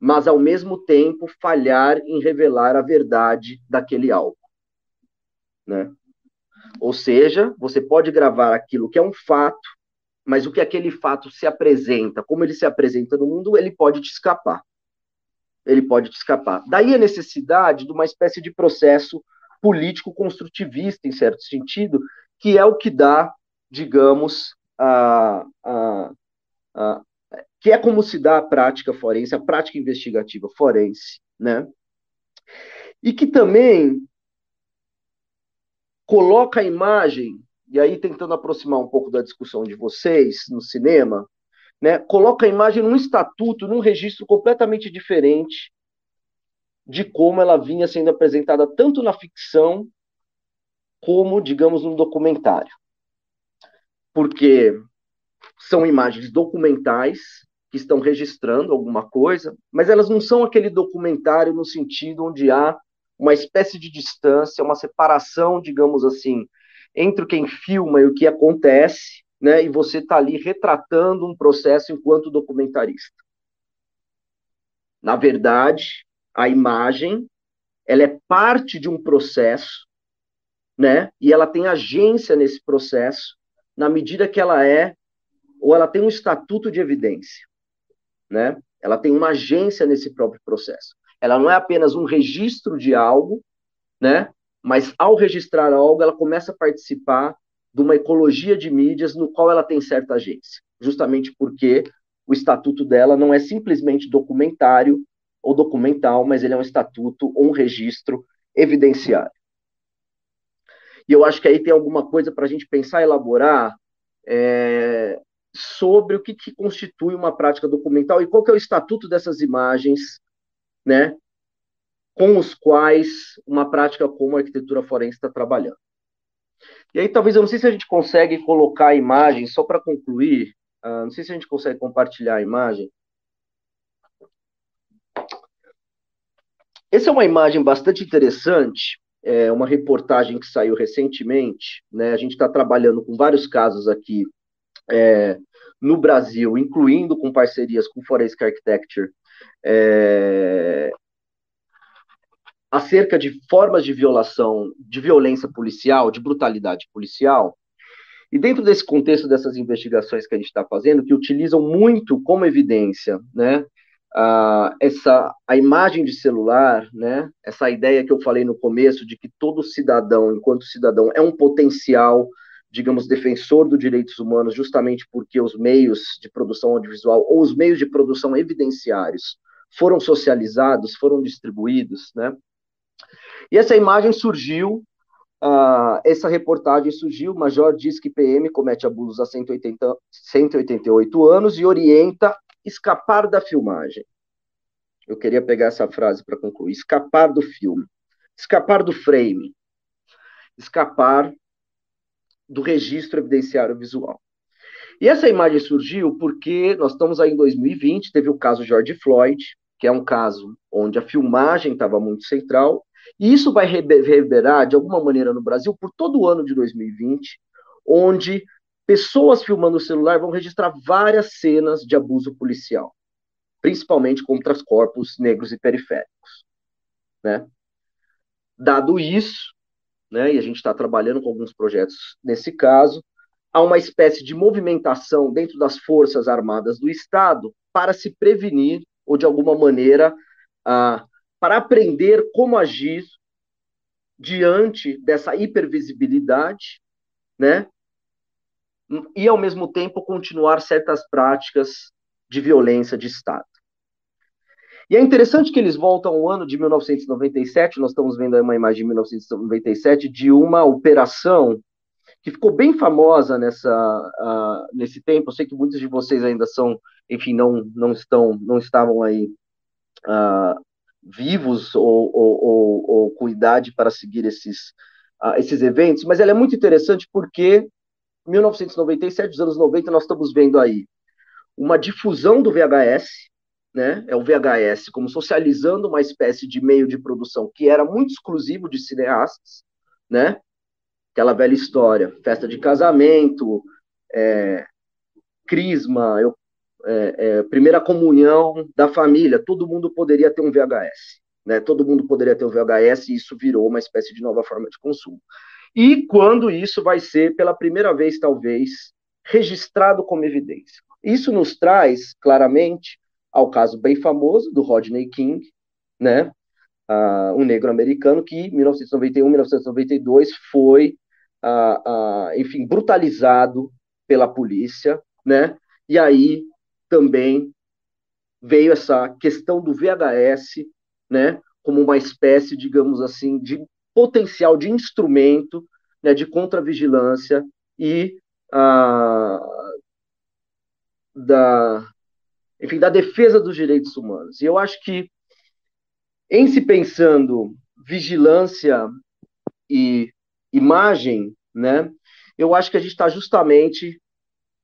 mas ao mesmo tempo falhar em revelar a verdade daquele algo. Né? Ou seja, você pode gravar aquilo que é um fato, mas o que aquele fato se apresenta, como ele se apresenta no mundo, ele pode te escapar. Ele pode te escapar. Daí a necessidade de uma espécie de processo político construtivista, em certo sentido, que é o que dá, digamos, a, a, a, que é como se dá a prática forense, a prática investigativa forense, né? E que também coloca a imagem, e aí tentando aproximar um pouco da discussão de vocês no cinema, né, coloca a imagem num estatuto, num registro completamente diferente de como ela vinha sendo apresentada tanto na ficção como, digamos, no documentário. Porque são imagens documentais que estão registrando alguma coisa, mas elas não são aquele documentário no sentido onde há uma espécie de distância, uma separação, digamos assim, entre quem filma e o que acontece, né? E você está ali retratando um processo enquanto documentarista. Na verdade, a imagem ela é parte de um processo, né? E ela tem agência nesse processo na medida que ela é ou ela tem um estatuto de evidência, né? Ela tem uma agência nesse próprio processo. Ela não é apenas um registro de algo, né? Mas ao registrar algo, ela começa a participar de uma ecologia de mídias no qual ela tem certa agência, justamente porque o estatuto dela não é simplesmente documentário ou documental, mas ele é um estatuto ou um registro evidenciário. E eu acho que aí tem alguma coisa para a gente pensar e elaborar é, sobre o que, que, constitui uma prática documental e qual que é o estatuto dessas imagens né, com os quais uma prática como a arquitetura forense está trabalhando. E aí, talvez, eu não sei se a gente consegue colocar a imagem, só para concluir, uh, não sei se a gente consegue compartilhar a imagem. Essa é uma imagem bastante interessante, é uma reportagem que saiu recentemente, né? A gente está trabalhando com vários casos aqui é, no Brasil, incluindo com parcerias com Forensic Architecture é, acerca de formas de violação, de violência policial, de brutalidade policial. E dentro desse contexto dessas investigações que a gente está fazendo, que utilizam muito como evidência, né, a, essa a imagem de celular, né, essa ideia que eu falei no começo de que todo cidadão, enquanto cidadão, é um potencial digamos, defensor dos direitos humanos, justamente porque os meios de produção audiovisual ou os meios de produção evidenciários foram socializados, foram distribuídos, né? E essa imagem surgiu, uh, essa reportagem surgiu, o Major diz que PM comete abusos há 180, 188 anos e orienta escapar da filmagem. Eu queria pegar essa frase para concluir. Escapar do filme. Escapar do frame. Escapar do registro evidenciário visual. E essa imagem surgiu porque nós estamos aí em 2020, teve o caso George Floyd, que é um caso onde a filmagem estava muito central, e isso vai reverberar de alguma maneira no Brasil por todo o ano de 2020, onde pessoas filmando o celular vão registrar várias cenas de abuso policial, principalmente contra os corpos negros e periféricos. Né? Dado isso, né, e a gente está trabalhando com alguns projetos nesse caso, há uma espécie de movimentação dentro das Forças Armadas do Estado para se prevenir ou de alguma maneira ah, para aprender como agir diante dessa hipervisibilidade, né? E ao mesmo tempo continuar certas práticas de violência de Estado. E é interessante que eles voltam ao ano de 1997, nós estamos vendo uma imagem de 1997 de uma operação que ficou bem famosa nessa uh, nesse tempo. Eu sei que muitos de vocês ainda são, enfim, não não estão não estavam aí uh, vivos ou, ou, ou, ou, com idade para seguir esses uh, esses eventos, mas ela é muito interessante porque 1997, os anos 90, nós estamos vendo aí uma difusão do VHS, né? É o VHS como socializando uma espécie de meio de produção que era muito exclusivo de cineastas, né? Aquela velha história, festa de casamento, é, crisma, eu, é, é, primeira comunhão da família, todo mundo poderia ter um VHS, né? Todo mundo poderia ter um VHS e isso virou uma espécie de nova forma de consumo. E quando isso vai ser pela primeira vez, talvez, registrado como evidência? Isso nos traz claramente ao caso bem famoso do Rodney King, né? Uh, um negro americano que, em 1991, 1992, foi, uh, uh, enfim, brutalizado pela polícia, né? E aí também veio essa questão do VHS, né? Como uma espécie, digamos assim, de potencial de instrumento né, de contravigilância e da, enfim, da defesa dos direitos humanos. E eu acho que, em se pensando vigilância e imagem, né, eu acho que a gente está justamente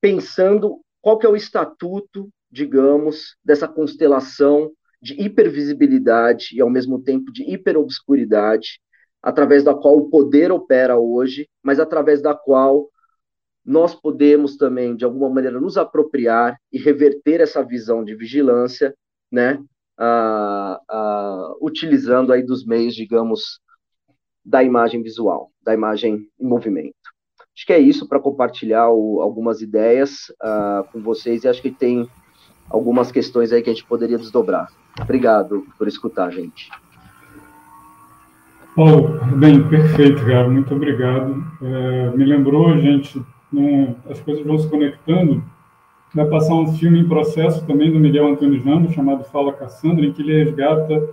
pensando qual que é o estatuto, digamos, dessa constelação de hipervisibilidade e, ao mesmo tempo, de hiperobscuridade, através da qual o poder opera hoje, mas através da qual nós podemos também, de alguma maneira, nos apropriar e reverter essa visão de vigilância, né, ah, ah, utilizando aí dos meios, digamos, da imagem visual, da imagem em movimento. Acho que é isso para compartilhar o, algumas ideias ah, com vocês e acho que tem algumas questões aí que a gente poderia desdobrar. Obrigado por escutar, gente. Paulo, bem, perfeito, cara, muito obrigado. É, me lembrou, gente, as coisas vão se conectando. Vai passar um filme em processo também do Miguel Antônio Ramos, chamado Fala Cassandra, em que ele resgata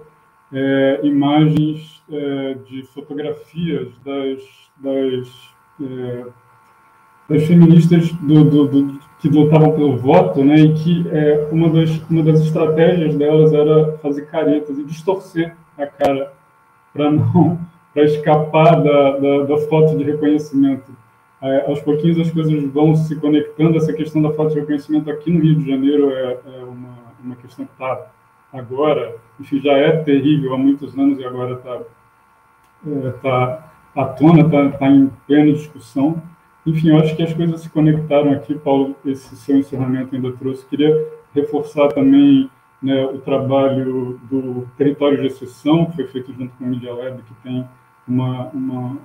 é, imagens é, de fotografias das, das, é, das feministas do, do, do, que lutavam pelo voto, né, e que é, uma, das, uma das estratégias delas era fazer caretas e distorcer a cara para não [LAUGHS] para escapar da, da, da foto de reconhecimento é, aos pouquinhos as coisas vão se conectando. Essa questão da falta de reconhecimento aqui no Rio de Janeiro é, é uma, uma questão que está agora, enfim, já é terrível há muitos anos e agora está é, tá à tona, está tá em plena discussão. Enfim, eu acho que as coisas se conectaram aqui, Paulo, esse seu encerramento ainda trouxe. Queria reforçar também né, o trabalho do Território de Exceção, que foi feito junto com o Media Lab, que tem uma, uma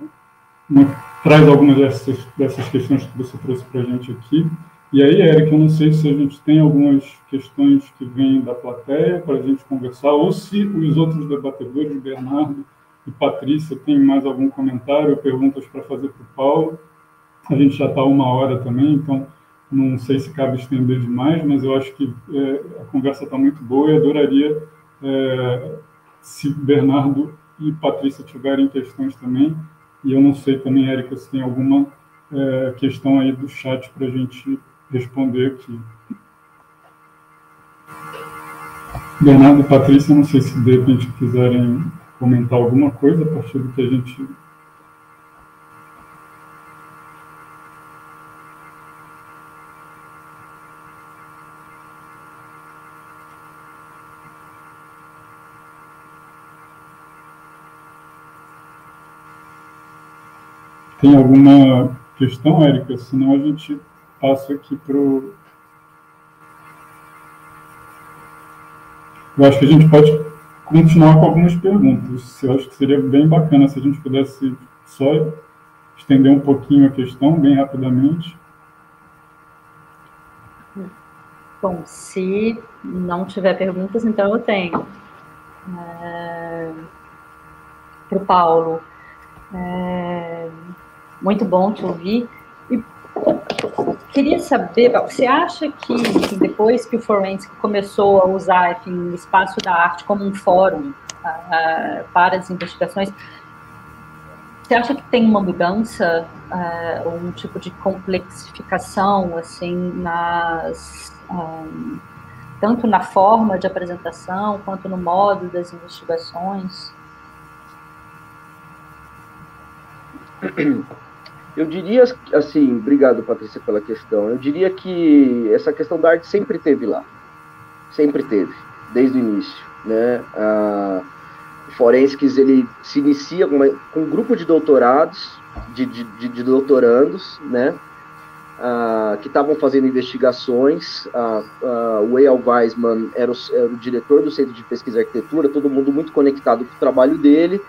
traz algumas dessas, dessas questões que você trouxe para a gente aqui. E aí, Eric, eu não sei se a gente tem algumas questões que vêm da plateia para a gente conversar, ou se os outros debatedores, Bernardo e Patrícia, têm mais algum comentário ou perguntas para fazer para o Paulo. A gente já está uma hora também, então não sei se cabe estender demais, mas eu acho que é, a conversa está muito boa e adoraria é, se Bernardo e Patrícia tiverem questões também, e eu não sei também, Érica, se tem alguma é, questão aí do chat para a gente responder aqui. Bernardo e Patrícia, não sei se de repente quiserem comentar alguma coisa a partir do que a gente Tem alguma questão, Érica? Senão a gente passa aqui para o. Eu acho que a gente pode continuar com algumas perguntas. Eu acho que seria bem bacana se a gente pudesse só estender um pouquinho a questão, bem rapidamente. Bom, se não tiver perguntas, então eu tenho. É... Para o Paulo. É... Muito bom te ouvir. E queria saber, você acha que depois que o Forensic começou a usar enfim, o espaço da arte como um fórum uh, para as investigações, você acha que tem uma mudança, uh, um tipo de complexificação, assim, nas, um, tanto na forma de apresentação quanto no modo das investigações? [COUGHS] Eu diria assim, obrigado Patrícia pela questão. Eu diria que essa questão da arte sempre teve lá, sempre teve, desde o início, né? O Forensics ele se inicia com, uma, com um grupo de doutorados, de, de, de doutorandos, né? Ah, que estavam fazendo investigações. Ah, ah, o Eyal Weisman era o, era o diretor do Centro de Pesquisa e Arquitetura, todo mundo muito conectado com o trabalho dele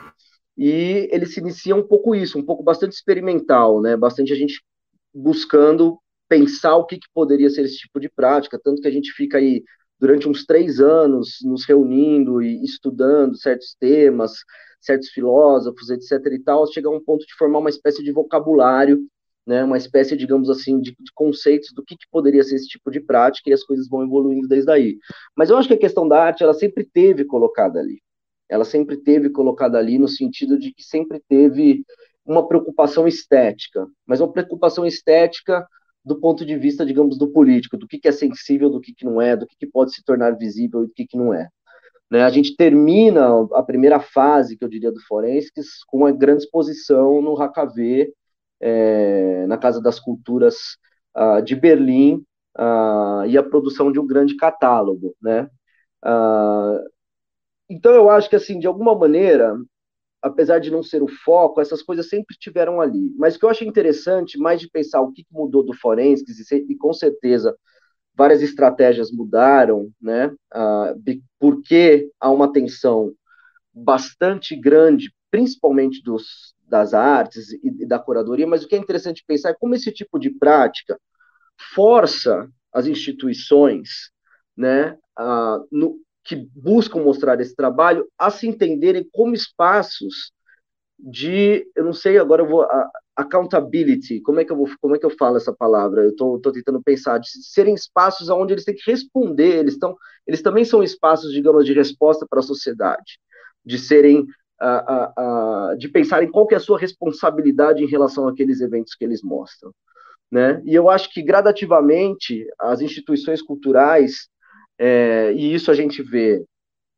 e ele se inicia um pouco isso, um pouco bastante experimental, né? Bastante a gente buscando pensar o que, que poderia ser esse tipo de prática, tanto que a gente fica aí durante uns três anos nos reunindo e estudando certos temas, certos filósofos, etc. e tal, chega a um ponto de formar uma espécie de vocabulário, né? Uma espécie, digamos assim, de, de conceitos do que, que poderia ser esse tipo de prática e as coisas vão evoluindo desde aí. Mas eu acho que a questão da arte ela sempre teve colocada ali ela sempre teve colocada ali no sentido de que sempre teve uma preocupação estética, mas uma preocupação estética do ponto de vista, digamos, do político, do que, que é sensível, do que, que não é, do que, que pode se tornar visível e do que, que não é. Né? A gente termina a primeira fase, que eu diria, do Forensics, com uma grande exposição no HKV, é, na Casa das Culturas uh, de Berlim, uh, e a produção de um grande catálogo. Né? Uh, então eu acho que assim, de alguma maneira, apesar de não ser o foco, essas coisas sempre estiveram ali. Mas o que eu achei interessante, mais de pensar o que mudou do Forensics, e, com certeza várias estratégias mudaram, né? Porque há uma tensão bastante grande, principalmente dos, das artes e, da curadoria, mas o que é interessante pensar é como esse tipo de prática força as instituições né, no, que buscam mostrar esse trabalho a se entenderem como espaços de, eu não sei, agora eu vou a, accountability, como é que eu vou, como é que eu falo essa palavra? Eu estou tentando pensar de serem espaços onde eles têm que responder, eles estão, eles também são espaços, digamos, de resposta para a sociedade, de serem uh, uh, uh, de pensarem qual que é a sua responsabilidade em relação àqueles eventos que eles mostram, né? E eu acho que gradativamente as instituições culturais é, e isso a gente vê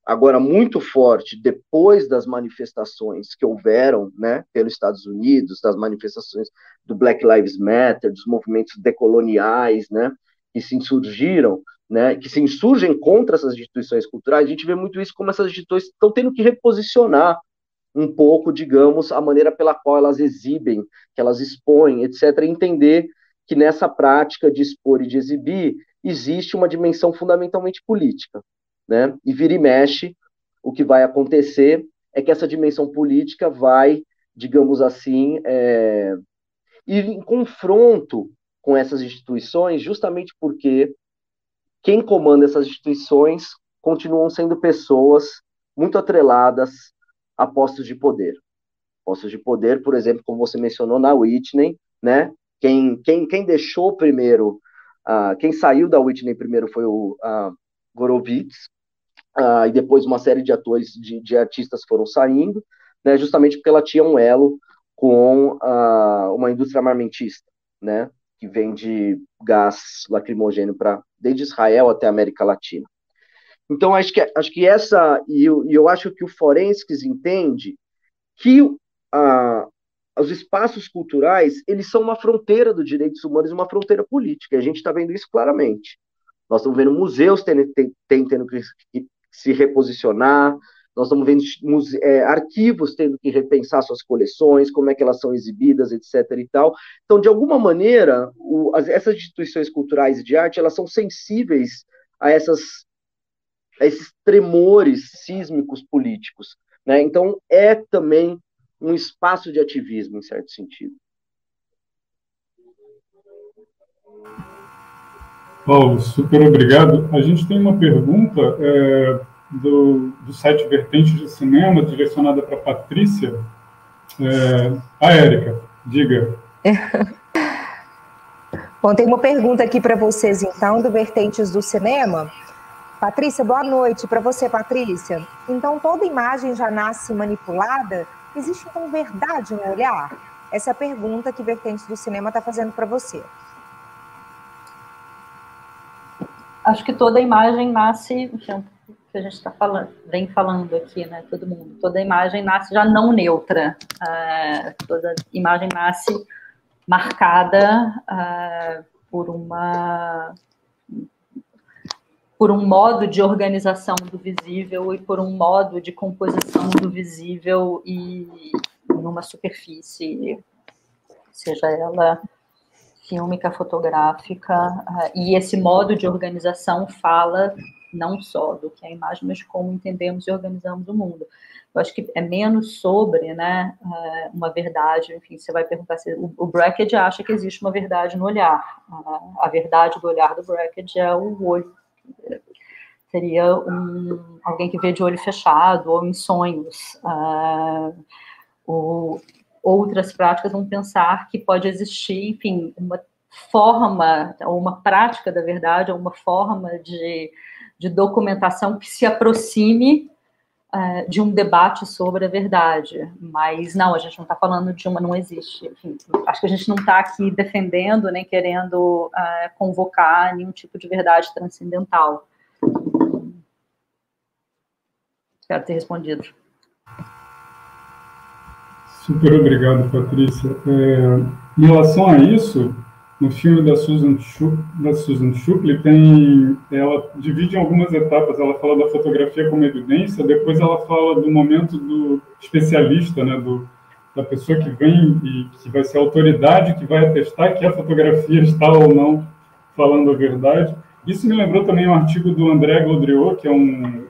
agora muito forte depois das manifestações que houveram, né, pelos Estados Unidos, das manifestações do Black Lives Matter, dos movimentos decoloniais, né, que se insurgiram, né, que se insurgem contra essas instituições culturais. A gente vê muito isso como essas instituições estão tendo que reposicionar um pouco, digamos, a maneira pela qual elas exibem, que elas expõem, etc., e entender que nessa prática de expor e de exibir, existe uma dimensão fundamentalmente política, né? E vira e mexe, o que vai acontecer é que essa dimensão política vai, digamos assim, é, ir em confronto com essas instituições, justamente porque quem comanda essas instituições continuam sendo pessoas muito atreladas a postos de poder. Postos de poder, por exemplo, como você mencionou na Whitney, né? Quem, quem, quem deixou primeiro Uh, quem saiu da Whitney primeiro foi o uh, Gorovitz, uh, e depois uma série de atores, de, de, artistas foram saindo, né, justamente porque ela tinha um elo com uma indústria armamentista, né, que vende gás lacrimogênio para desde Israel até a América Latina. Então, acho que, acho que essa, e eu, e eu acho que o Forensics entende que os espaços culturais, eles são uma fronteira dos direitos humanos, uma fronteira política, a gente está vendo isso claramente. Nós estamos vendo museus tendo, tendo que, que se reposicionar, nós estamos vendo é, arquivos tendo que repensar suas coleções, como é que elas são exibidas, etc. e tal. Então, de alguma maneira, o, as, essas instituições culturais de arte, elas são sensíveis a, essas, a esses tremores sísmicos políticos. Né? Então, é também um espaço de ativismo, em certo sentido. Paulo, super obrigado. A gente tem uma pergunta é, do, do site Vertentes de Cinema, direcionada para Patrícia. É, a Érica, diga. [LAUGHS] Bom, tem uma pergunta aqui para vocês, então, do Vertentes do Cinema. Patrícia, boa noite para você, Patrícia. Então, toda imagem já nasce manipulada? Existe, então, verdade no olhar? Essa é a pergunta que Vertentes do Cinema está fazendo para você. Acho que toda imagem nasce, que a gente está falando, vem falando aqui, né, todo mundo, toda imagem nasce já não neutra, uh, toda imagem nasce marcada uh, por uma por um modo de organização do visível e por um modo de composição do visível e numa superfície, seja ela fílmica, fotográfica, uh, e esse modo de organização fala não só do que é a imagem, mas como entendemos e organizamos o mundo. Eu acho que é menos sobre, né, eh, uma verdade, enfim, você vai perguntar se o, Brackett acha que existe uma verdade no olhar. A verdade do olhar do Brackett é o olho. Seria um, alguém que vê de olho fechado ou em sonhos. Uh, ou outras práticas vão pensar que pode existir, enfim, uma forma, ou uma prática da verdade, ou uma forma de de documentação que se aproxime uh, de um debate sobre a verdade. Mas não, a gente não está falando de uma, não existe. Enfim, acho que a gente não está aqui defendendo, nem querendo uh, convocar nenhum tipo de verdade transcendental. Espero ter respondido. Super obrigado, Patrícia. É, em relação a isso, no filme da Susan, Schupp, da Susan Schupp, tem, ela divide em algumas etapas. Ela fala da fotografia como evidência, depois ela fala do momento do especialista, né, do, da pessoa que vem e que vai ser a autoridade que vai atestar que a fotografia está ou não falando a verdade. Isso me lembrou também um artigo do André Glodriot, que é um,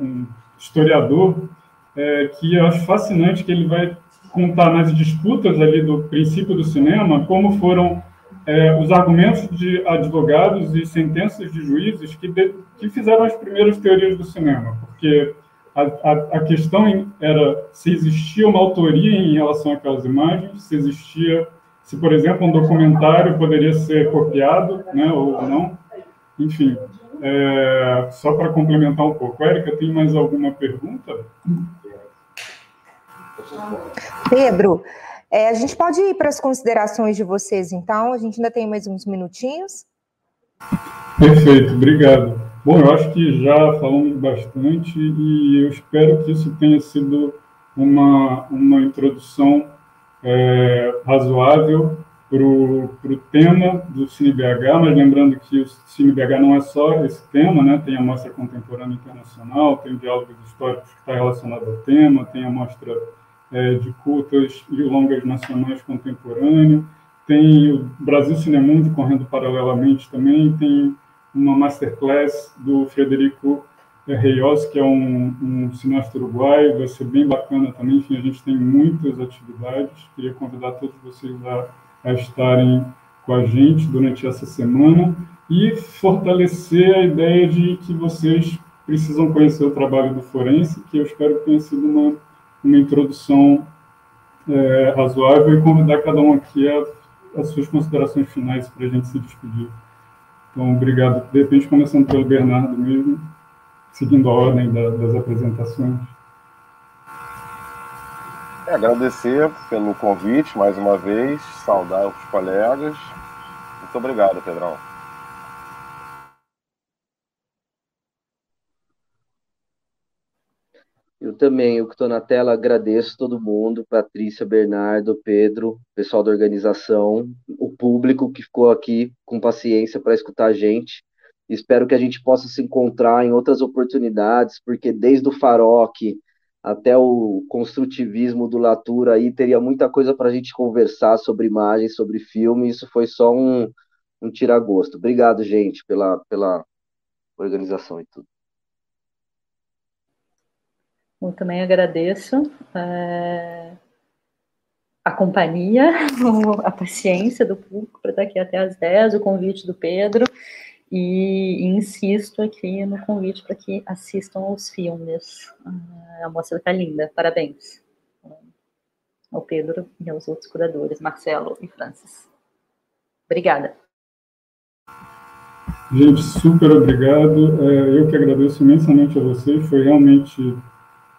um historiador, é, que eu acho fascinante que ele vai contar nas disputas ali do princípio do cinema como foram é, os argumentos de advogados e sentenças de juízes que, de, que fizeram as primeiras teorias do cinema, porque a, a, a, questão era se existia uma autoria em relação àquelas imagens, se existia, se, por exemplo, um documentário poderia ser copiado, né, ou não, enfim. É, só para complementar um pouco. Érica, tem mais alguma pergunta? Pedro, é, a gente pode ir para as considerações de vocês, então. A gente ainda tem mais uns minutinhos. Perfeito, obrigado. Bom, eu acho que já falamos bastante e eu espero que isso tenha sido uma, uma introdução é, razoável para o tema do CineBH, mas lembrando que o CineBH não é só esse tema, né? tem a Mostra Contemporânea Internacional, tem o Diálogos Históricos que está relacionado ao tema, tem a Mostra é, de curtas e longas nacionais contemporâneas. Tem o Brasil Cinemundo correndo paralelamente também. Tem uma masterclass do Frederico Reis, que é um, um cineasta uruguaio, vai ser bem bacana também. Enfim, a gente tem muitas atividades. Queria convidar todos vocês a, a estarem com a gente durante essa semana e fortalecer a ideia de que vocês precisam conhecer o trabalho do forense, que eu espero que tenha sido uma uma introdução é, razoável e convidar cada um aqui a, as suas considerações finais para a gente se despedir. Então, obrigado. De repente, começando pelo Bernardo mesmo, seguindo a ordem da, das apresentações. É, agradecer pelo convite mais uma vez, saudar os colegas. Muito obrigado, Pedrão. Eu também, eu que estou na tela, agradeço todo mundo, Patrícia, Bernardo, Pedro, pessoal da organização, o público que ficou aqui com paciência para escutar a gente. Espero que a gente possa se encontrar em outras oportunidades, porque desde o Faroque até o construtivismo do Latour aí teria muita coisa para a gente conversar sobre imagens, sobre filme. Isso foi só um, um tira-gosto. Obrigado, gente, pela, pela organização e tudo. Eu também agradeço é, a companhia, [LAUGHS] a paciência do público para estar aqui até às 10, o convite do Pedro. E insisto aqui no convite para que assistam aos filmes. Ah, a mostra está linda, parabéns ao Pedro e aos outros curadores, Marcelo e Francis. Obrigada. Gente, super obrigado. É, eu que agradeço imensamente a vocês. Foi realmente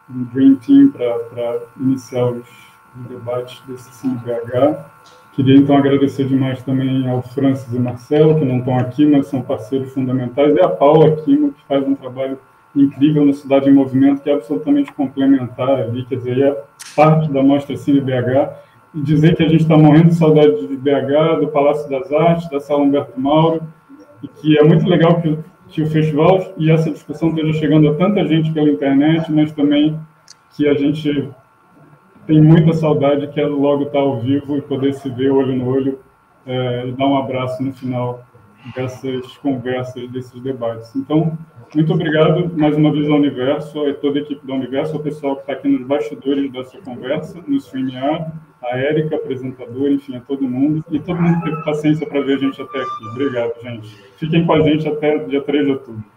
um dream team para iniciar os, os, debates desse CIMBH. Queria, então, agradecer demais também ao Francis e Marcelo, que não estão aqui, mas são parceiros fundamentais, e a Paula Kimo, que faz um trabalho incrível na Cidade em Movimento, que é absolutamente complementar ali, quer dizer, é parte da Mostra Cine BH, e dizer que a gente está morrendo de saudade de BH, do Palácio das Artes, da Sala Humberto Mauro, e que é muito legal que, que o festival e essa discussão esteja chegando a tanta gente pela internet, mas também que a gente tem muita saudade que é logo estar ao vivo e poder se ver olho no olho é, e dar um abraço no final dessas conversas, desses debates. Então, muito obrigado mais uma vez ao Universo, a toda a equipe do Universo, ao pessoal que está aqui nos bastidores dessa conversa, no StreamYard, a Érica, apresentadora, enfim, a todo mundo, e todo mundo teve paciência para ver a gente até aqui. Obrigado, gente. Fiquem com a gente até dia 3 de outubro.